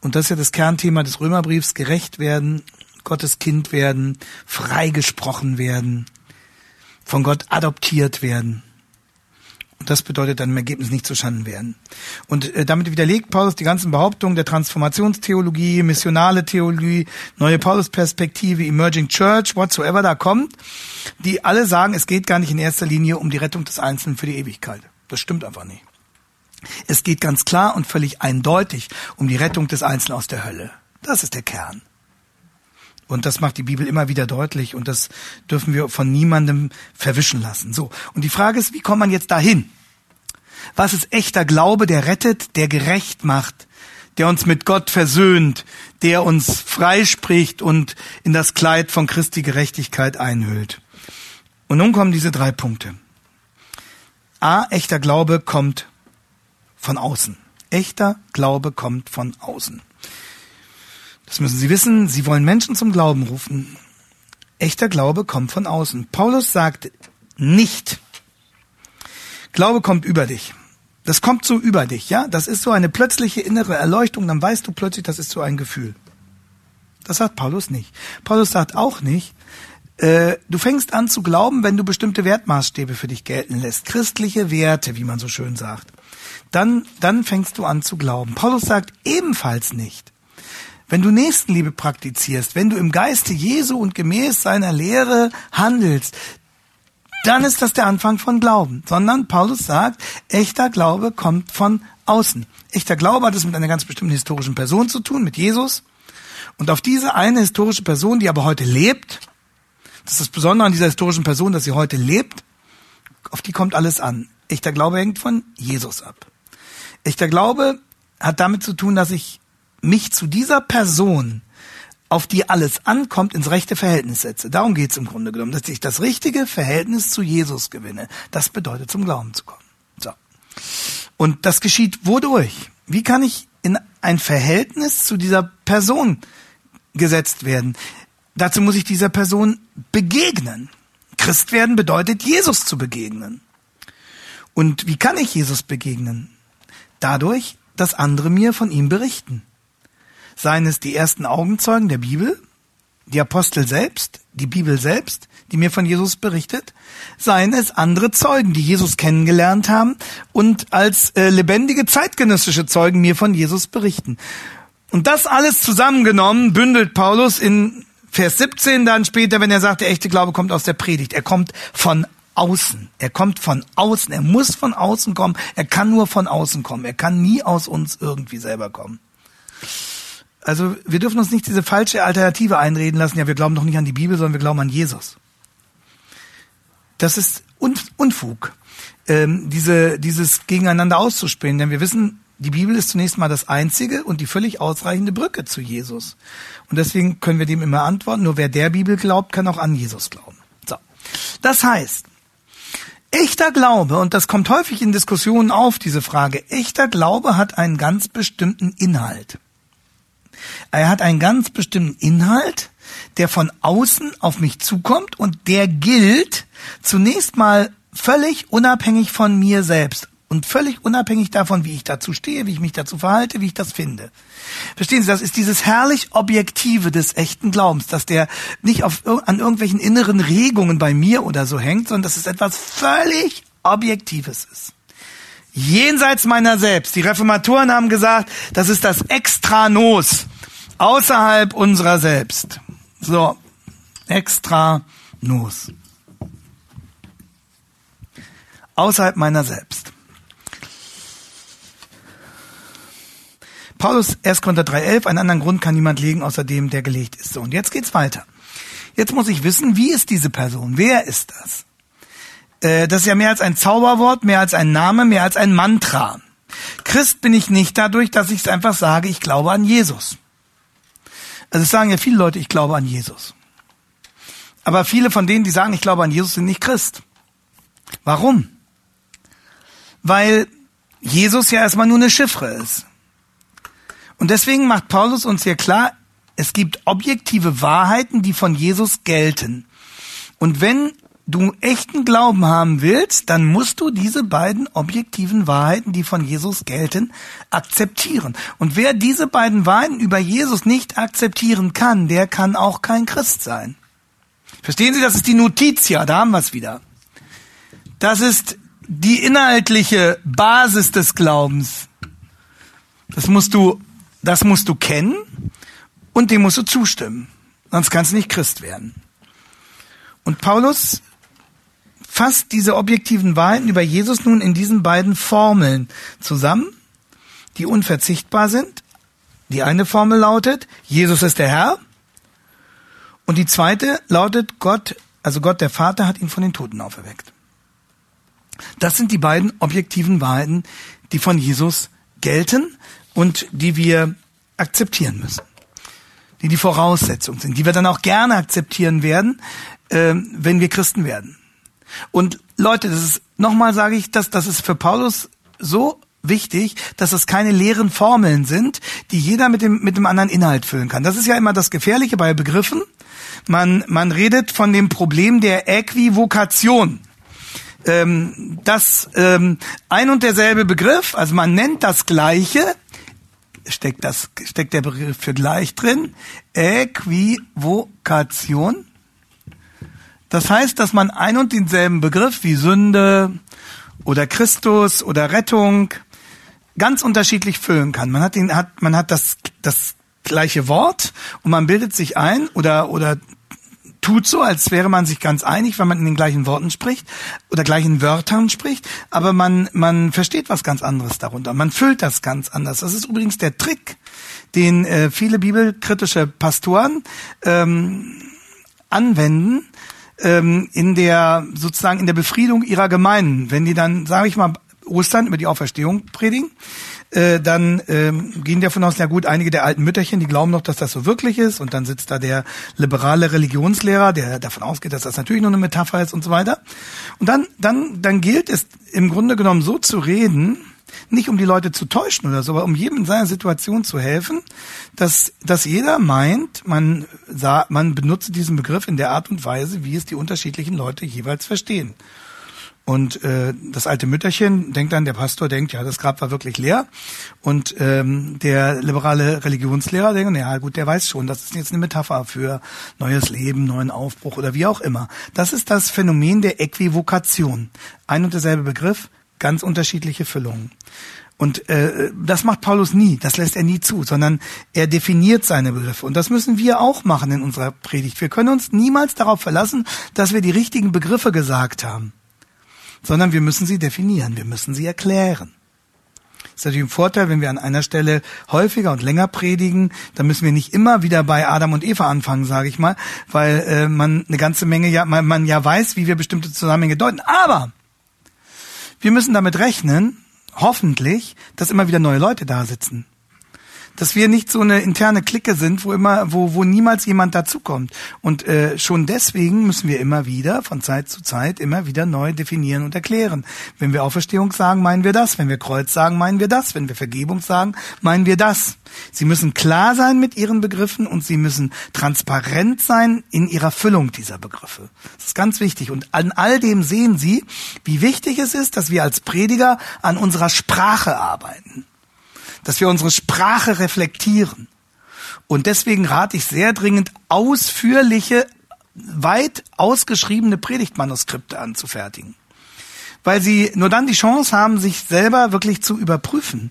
Und das ist ja das Kernthema des Römerbriefs. Gerecht werden, Gottes Kind werden, freigesprochen werden, von Gott adoptiert werden. Das bedeutet dann im Ergebnis nicht zustanden werden. Und äh, damit widerlegt Paulus die ganzen Behauptungen der Transformationstheologie, missionale Theologie, neue Paulus-Perspektive, Emerging Church, whatsoever da kommt, die alle sagen, es geht gar nicht in erster Linie um die Rettung des Einzelnen für die Ewigkeit. Das stimmt einfach nicht. Es geht ganz klar und völlig eindeutig um die Rettung des Einzelnen aus der Hölle. Das ist der Kern. Und das macht die Bibel immer wieder deutlich und das dürfen wir von niemandem verwischen lassen. So. Und die Frage ist, wie kommt man jetzt dahin? Was ist echter Glaube, der rettet, der gerecht macht, der uns mit Gott versöhnt, der uns freispricht und in das Kleid von Christi Gerechtigkeit einhüllt? Und nun kommen diese drei Punkte. A, echter Glaube kommt von außen. Echter Glaube kommt von außen. Das müssen Sie wissen. Sie wollen Menschen zum Glauben rufen. Echter Glaube kommt von außen. Paulus sagt nicht, Glaube kommt über dich. Das kommt so über dich, ja? Das ist so eine plötzliche innere Erleuchtung, dann weißt du plötzlich, das ist so ein Gefühl. Das sagt Paulus nicht. Paulus sagt auch nicht, äh, du fängst an zu glauben, wenn du bestimmte Wertmaßstäbe für dich gelten lässt. Christliche Werte, wie man so schön sagt. Dann, dann fängst du an zu glauben. Paulus sagt ebenfalls nicht, wenn du Nächstenliebe praktizierst, wenn du im Geiste Jesu und gemäß seiner Lehre handelst, dann ist das der Anfang von Glauben. Sondern Paulus sagt, echter Glaube kommt von außen. Echter Glaube hat es mit einer ganz bestimmten historischen Person zu tun, mit Jesus. Und auf diese eine historische Person, die aber heute lebt, das ist das Besondere an dieser historischen Person, dass sie heute lebt, auf die kommt alles an. Echter Glaube hängt von Jesus ab. Echter Glaube hat damit zu tun, dass ich mich zu dieser Person, auf die alles ankommt, ins rechte Verhältnis setze. Darum geht's im Grunde genommen, dass ich das richtige Verhältnis zu Jesus gewinne. Das bedeutet, zum Glauben zu kommen. So. Und das geschieht wodurch? Wie kann ich in ein Verhältnis zu dieser Person gesetzt werden? Dazu muss ich dieser Person begegnen. Christ werden bedeutet, Jesus zu begegnen. Und wie kann ich Jesus begegnen? Dadurch, dass andere mir von ihm berichten. Seien es die ersten Augenzeugen der Bibel, die Apostel selbst, die Bibel selbst, die mir von Jesus berichtet, seien es andere Zeugen, die Jesus kennengelernt haben und als äh, lebendige zeitgenössische Zeugen mir von Jesus berichten. Und das alles zusammengenommen bündelt Paulus in Vers 17 dann später, wenn er sagt, der echte Glaube kommt aus der Predigt. Er kommt von außen. Er kommt von außen. Er muss von außen kommen. Er kann nur von außen kommen. Er kann nie aus uns irgendwie selber kommen. Also wir dürfen uns nicht diese falsche Alternative einreden lassen, ja, wir glauben doch nicht an die Bibel, sondern wir glauben an Jesus. Das ist Unfug, ähm, diese, dieses gegeneinander auszuspielen, denn wir wissen, die Bibel ist zunächst mal das einzige und die völlig ausreichende Brücke zu Jesus. Und deswegen können wir dem immer antworten, nur wer der Bibel glaubt, kann auch an Jesus glauben. So. Das heißt, echter Glaube, und das kommt häufig in Diskussionen auf, diese Frage, echter Glaube hat einen ganz bestimmten Inhalt. Er hat einen ganz bestimmten Inhalt, der von außen auf mich zukommt und der gilt zunächst mal völlig unabhängig von mir selbst und völlig unabhängig davon, wie ich dazu stehe, wie ich mich dazu verhalte, wie ich das finde. Verstehen Sie, das ist dieses herrlich Objektive des echten Glaubens, dass der nicht auf, an irgendwelchen inneren Regungen bei mir oder so hängt, sondern dass es etwas völlig Objektives ist jenseits meiner selbst. Die Reformatoren haben gesagt, das ist das Extranos, außerhalb unserer selbst. So, Extranos. Außerhalb meiner selbst. Paulus 1. Korinther 3,11, einen anderen Grund kann niemand legen, außer dem, der gelegt ist. So, und jetzt geht's weiter. Jetzt muss ich wissen, wie ist diese Person? Wer ist das? Äh, das ist ja mehr als ein Zauberwort, mehr als ein Name, mehr als ein Mantra. Christ bin ich nicht dadurch, dass ich es einfach sage, ich glaube an Jesus. Also es sagen ja viele Leute, ich glaube an Jesus. Aber viele von denen, die sagen, ich glaube an Jesus, sind nicht Christ. Warum? Weil Jesus ja erstmal nur eine Chiffre ist. Und deswegen macht Paulus uns hier klar, es gibt objektive Wahrheiten, die von Jesus gelten. Und wenn du echten Glauben haben willst, dann musst du diese beiden objektiven Wahrheiten, die von Jesus gelten, akzeptieren. Und wer diese beiden Wahrheiten über Jesus nicht akzeptieren kann, der kann auch kein Christ sein. Verstehen Sie, das ist die Notitia, da haben wir es wieder. Das ist die inhaltliche Basis des Glaubens. Das musst du, das musst du kennen und dem musst du zustimmen. Sonst kannst du nicht Christ werden. Und Paulus fasst diese objektiven Wahrheiten über Jesus nun in diesen beiden Formeln zusammen, die unverzichtbar sind. Die eine Formel lautet, Jesus ist der Herr. Und die zweite lautet, Gott, also Gott der Vater hat ihn von den Toten auferweckt. Das sind die beiden objektiven Wahrheiten, die von Jesus gelten und die wir akzeptieren müssen. Die die Voraussetzung sind, die wir dann auch gerne akzeptieren werden, äh, wenn wir Christen werden. Und Leute, das ist, nochmal sage ich, dass das ist für Paulus so wichtig, dass es keine leeren Formeln sind, die jeder mit dem, mit dem anderen Inhalt füllen kann. Das ist ja immer das Gefährliche bei Begriffen. Man, man redet von dem Problem der Äquivokation. Ähm, das ähm, ein und derselbe Begriff, also man nennt das Gleiche, steckt das steckt der Begriff für gleich drin, Äquivokation. Das heißt, dass man ein und denselben Begriff wie Sünde oder Christus oder Rettung ganz unterschiedlich füllen kann. Man hat den, hat, man hat das, das gleiche Wort und man bildet sich ein oder, oder tut so, als wäre man sich ganz einig, wenn man in den gleichen Worten spricht oder gleichen Wörtern spricht, aber man, man versteht was ganz anderes darunter. Man füllt das ganz anders. Das ist übrigens der Trick, den äh, viele bibelkritische Pastoren ähm, anwenden, ähm, in der sozusagen in der Befriedung ihrer Gemeinden, wenn die dann, sage ich mal, Ostern über die Auferstehung predigen, äh, dann ähm, gehen davon aus, ja gut, einige der alten Mütterchen, die glauben noch, dass das so wirklich ist, und dann sitzt da der liberale Religionslehrer, der davon ausgeht, dass das natürlich nur eine Metapher ist und so weiter. Und dann, dann, dann gilt es im Grunde genommen so zu reden, nicht um die Leute zu täuschen oder so, aber um jedem in seiner Situation zu helfen, dass, dass jeder meint, man, sah, man benutze diesen Begriff in der Art und Weise, wie es die unterschiedlichen Leute jeweils verstehen. Und äh, das alte Mütterchen denkt dann, der Pastor denkt, ja, das Grab war wirklich leer. Und ähm, der liberale Religionslehrer denkt, ja gut, der weiß schon, das ist jetzt eine Metapher für neues Leben, neuen Aufbruch oder wie auch immer. Das ist das Phänomen der Äquivokation. Ein und derselbe Begriff, ganz unterschiedliche Füllungen. Und äh, das macht Paulus nie, das lässt er nie zu, sondern er definiert seine Begriffe. Und das müssen wir auch machen in unserer Predigt. Wir können uns niemals darauf verlassen, dass wir die richtigen Begriffe gesagt haben, sondern wir müssen sie definieren, wir müssen sie erklären. Das ist natürlich ein Vorteil, wenn wir an einer Stelle häufiger und länger predigen, dann müssen wir nicht immer wieder bei Adam und Eva anfangen, sage ich mal, weil äh, man eine ganze Menge ja man, man ja weiß, wie wir bestimmte Zusammenhänge deuten. Aber wir müssen damit rechnen, hoffentlich, dass immer wieder neue Leute da sitzen dass wir nicht so eine interne Clique sind, wo immer, wo, wo niemals jemand dazukommt. Und äh, schon deswegen müssen wir immer wieder, von Zeit zu Zeit, immer wieder neu definieren und erklären. Wenn wir Auferstehung sagen, meinen wir das. Wenn wir Kreuz sagen, meinen wir das. Wenn wir Vergebung sagen, meinen wir das. Sie müssen klar sein mit ihren Begriffen und sie müssen transparent sein in ihrer Füllung dieser Begriffe. Das ist ganz wichtig. Und an all dem sehen Sie, wie wichtig es ist, dass wir als Prediger an unserer Sprache arbeiten dass wir unsere Sprache reflektieren. Und deswegen rate ich sehr dringend, ausführliche, weit ausgeschriebene Predigtmanuskripte anzufertigen. Weil sie nur dann die Chance haben, sich selber wirklich zu überprüfen.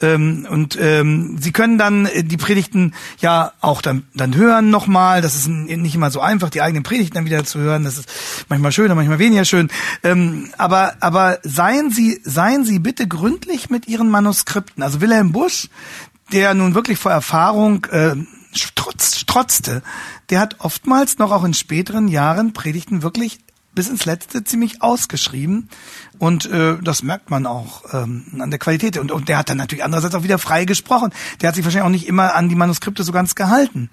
Ähm, und ähm, sie können dann äh, die Predigten ja auch dann, dann hören nochmal. Das ist nicht immer so einfach, die eigenen Predigten dann wieder zu hören. Das ist manchmal schöner, manchmal weniger schön. Ähm, aber, aber seien Sie, seien Sie bitte gründlich mit Ihren Manuskripten. Also Wilhelm Busch, der nun wirklich vor Erfahrung äh, trotz, trotzte, der hat oftmals noch auch in späteren Jahren Predigten wirklich bis ins Letzte ziemlich ausgeschrieben. Und äh, das merkt man auch ähm, an der Qualität. Und, und der hat dann natürlich andererseits auch wieder frei gesprochen. Der hat sich wahrscheinlich auch nicht immer an die Manuskripte so ganz gehalten.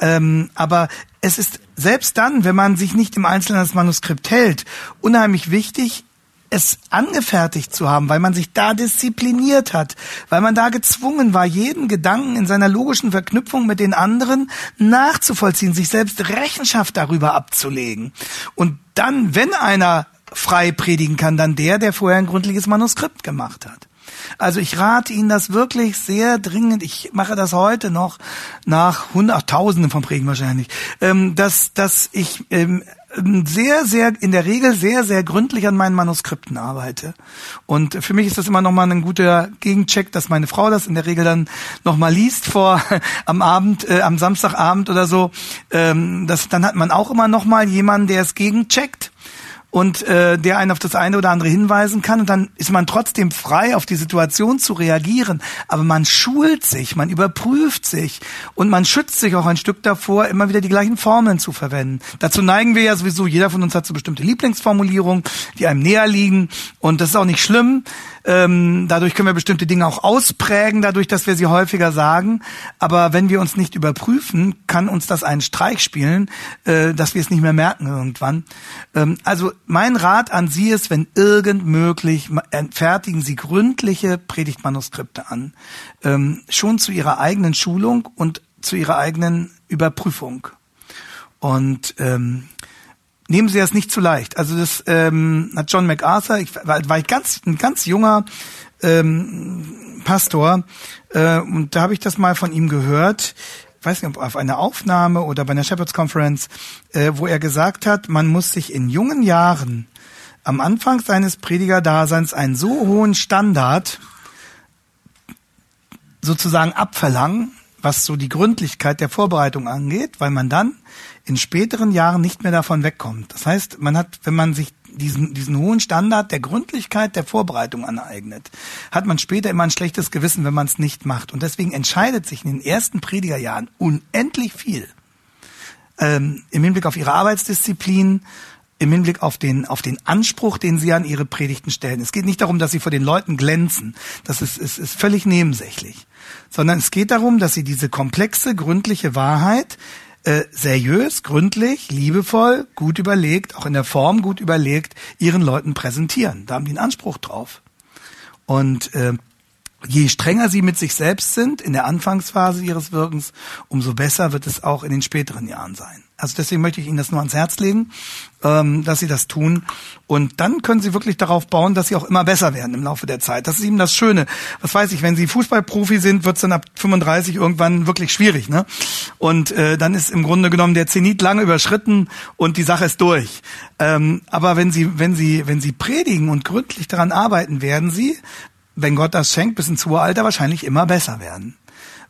Ähm, aber es ist selbst dann, wenn man sich nicht im Einzelnen ans Manuskript hält, unheimlich wichtig, es angefertigt zu haben, weil man sich da diszipliniert hat, weil man da gezwungen war, jeden Gedanken in seiner logischen Verknüpfung mit den anderen nachzuvollziehen, sich selbst Rechenschaft darüber abzulegen. Und dann, wenn einer frei predigen kann, dann der, der vorher ein gründliches Manuskript gemacht hat. Also ich rate Ihnen das wirklich sehr dringend. Ich mache das heute noch nach hunderttausenden von Prägen wahrscheinlich, ähm, dass, dass ich ähm, sehr, sehr, in der Regel sehr, sehr gründlich an meinen Manuskripten arbeite. Und für mich ist das immer nochmal ein guter Gegencheck, dass meine Frau das in der Regel dann nochmal liest vor, am Abend, äh, am Samstagabend oder so. Ähm, das, dann hat man auch immer nochmal jemanden, der es gegencheckt und äh, der einen auf das eine oder andere hinweisen kann und dann ist man trotzdem frei, auf die Situation zu reagieren. Aber man schult sich, man überprüft sich und man schützt sich auch ein Stück davor, immer wieder die gleichen Formeln zu verwenden. Dazu neigen wir ja sowieso, jeder von uns hat so bestimmte Lieblingsformulierungen, die einem näher liegen und das ist auch nicht schlimm. Ähm, dadurch können wir bestimmte Dinge auch ausprägen, dadurch, dass wir sie häufiger sagen. Aber wenn wir uns nicht überprüfen, kann uns das einen Streich spielen, äh, dass wir es nicht mehr merken irgendwann. Ähm, also mein Rat an Sie ist, wenn irgend möglich, fertigen Sie gründliche Predigtmanuskripte an, ähm, schon zu Ihrer eigenen Schulung und zu Ihrer eigenen Überprüfung. Und ähm, nehmen Sie das nicht zu leicht. Also das ähm, hat John MacArthur, ich war, war ich ganz ein ganz junger ähm, Pastor äh, und da habe ich das mal von ihm gehört. Weiß nicht, auf einer Aufnahme oder bei einer Shepherds Conference, äh, wo er gesagt hat, man muss sich in jungen Jahren am Anfang seines Predigerdaseins einen so hohen Standard sozusagen abverlangen, was so die Gründlichkeit der Vorbereitung angeht, weil man dann in späteren Jahren nicht mehr davon wegkommt. Das heißt, man hat, wenn man sich diesen, diesen hohen Standard der Gründlichkeit der Vorbereitung aneignet, hat man später immer ein schlechtes Gewissen, wenn man es nicht macht. Und deswegen entscheidet sich in den ersten Predigerjahren unendlich viel ähm, im Hinblick auf ihre Arbeitsdisziplin, im Hinblick auf den, auf den Anspruch, den sie an ihre Predigten stellen. Es geht nicht darum, dass sie vor den Leuten glänzen. Das ist, ist, ist völlig nebensächlich. Sondern es geht darum, dass sie diese komplexe, gründliche Wahrheit äh, seriös, gründlich, liebevoll, gut überlegt, auch in der Form gut überlegt, ihren Leuten präsentieren. Da haben die einen Anspruch drauf. Und äh, je strenger sie mit sich selbst sind in der Anfangsphase ihres Wirkens, umso besser wird es auch in den späteren Jahren sein. Also deswegen möchte ich Ihnen das nur ans Herz legen, ähm, dass Sie das tun. Und dann können Sie wirklich darauf bauen, dass Sie auch immer besser werden im Laufe der Zeit. Das ist eben das Schöne. Was weiß ich, wenn Sie Fußballprofi sind, wird es dann ab 35 irgendwann wirklich schwierig. Ne? Und äh, dann ist im Grunde genommen der Zenit lange überschritten und die Sache ist durch. Ähm, aber wenn Sie, wenn Sie, wenn Sie predigen und gründlich daran arbeiten, werden Sie, wenn Gott das schenkt, bis ins hohe Alter wahrscheinlich immer besser werden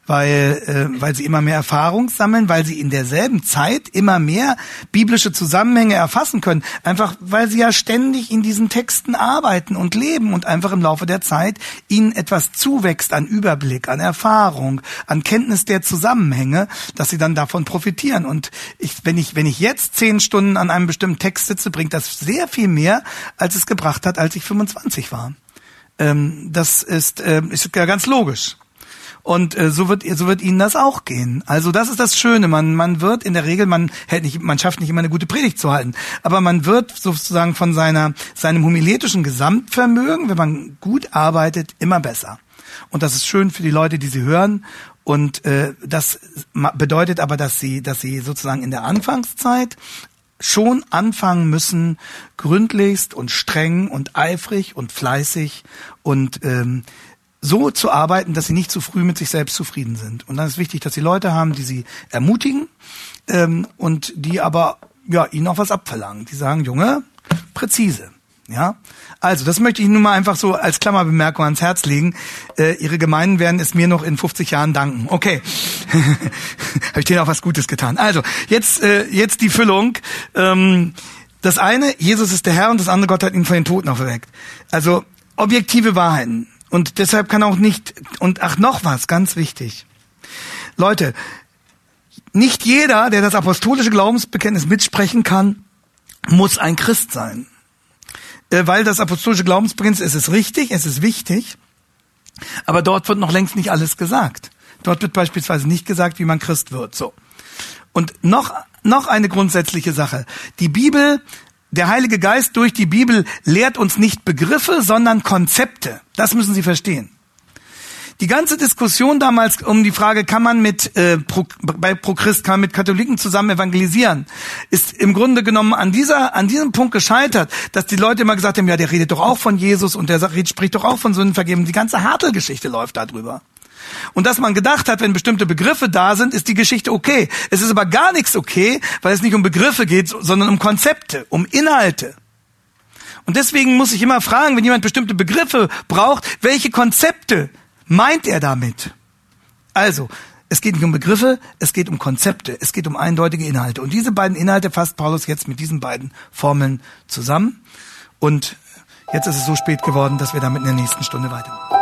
weil, äh, weil sie immer mehr Erfahrung sammeln, weil sie in derselben Zeit immer mehr biblische Zusammenhänge erfassen können. Einfach weil sie ja ständig in diesen Texten arbeiten und leben und einfach im Laufe der Zeit ihnen etwas zuwächst an Überblick, an Erfahrung, an Kenntnis der Zusammenhänge, dass sie dann davon profitieren. Und ich, wenn ich, wenn ich jetzt zehn Stunden an einem bestimmten Text sitze, bringt das sehr viel mehr, als es gebracht hat, als ich 25 war. Ähm, das ist, ähm, ist ja ganz logisch. Und äh, so wird so wird ihnen das auch gehen. Also das ist das Schöne. Man man wird in der Regel man hält nicht man schafft nicht immer eine gute Predigt zu halten, aber man wird sozusagen von seiner seinem homiletischen Gesamtvermögen, wenn man gut arbeitet, immer besser. Und das ist schön für die Leute, die sie hören. Und äh, das bedeutet aber, dass sie dass sie sozusagen in der Anfangszeit schon anfangen müssen, gründlichst und streng und eifrig und fleißig und ähm, so zu arbeiten, dass sie nicht zu früh mit sich selbst zufrieden sind. Und dann ist wichtig, dass sie Leute haben, die sie ermutigen ähm, und die aber ja ihnen auch was abverlangen. Die sagen, Junge, präzise. Ja, also das möchte ich nun mal einfach so als Klammerbemerkung ans Herz legen. Äh, ihre Gemeinden werden es mir noch in 50 Jahren danken. Okay, habe ich denen auch was Gutes getan. Also jetzt äh, jetzt die Füllung. Ähm, das eine, Jesus ist der Herr und das andere, Gott hat ihn von den Toten auferweckt. Also objektive Wahrheiten. Und deshalb kann auch nicht, und ach noch was, ganz wichtig. Leute, nicht jeder, der das apostolische Glaubensbekenntnis mitsprechen kann, muss ein Christ sein. Äh, weil das apostolische Glaubensbekenntnis, es ist richtig, es ist wichtig, aber dort wird noch längst nicht alles gesagt. Dort wird beispielsweise nicht gesagt, wie man Christ wird, so. Und noch, noch eine grundsätzliche Sache. Die Bibel der Heilige Geist durch die Bibel lehrt uns nicht Begriffe, sondern Konzepte. Das müssen Sie verstehen. Die ganze Diskussion damals um die Frage, kann man mit äh, pro, bei Prochrist, kann man mit Katholiken zusammen evangelisieren, ist im Grunde genommen an dieser an diesem Punkt gescheitert, dass die Leute immer gesagt haben, ja, der redet doch auch von Jesus und der spricht doch auch von Sündenvergeben. Die ganze Hartl-Geschichte läuft darüber. Und dass man gedacht hat, wenn bestimmte Begriffe da sind, ist die Geschichte okay. Es ist aber gar nichts okay, weil es nicht um Begriffe geht, sondern um Konzepte, um Inhalte. Und deswegen muss ich immer fragen, wenn jemand bestimmte Begriffe braucht, welche Konzepte meint er damit? Also, es geht nicht um Begriffe, es geht um Konzepte, es geht um eindeutige Inhalte. Und diese beiden Inhalte fasst Paulus jetzt mit diesen beiden Formeln zusammen. Und jetzt ist es so spät geworden, dass wir damit in der nächsten Stunde weitermachen.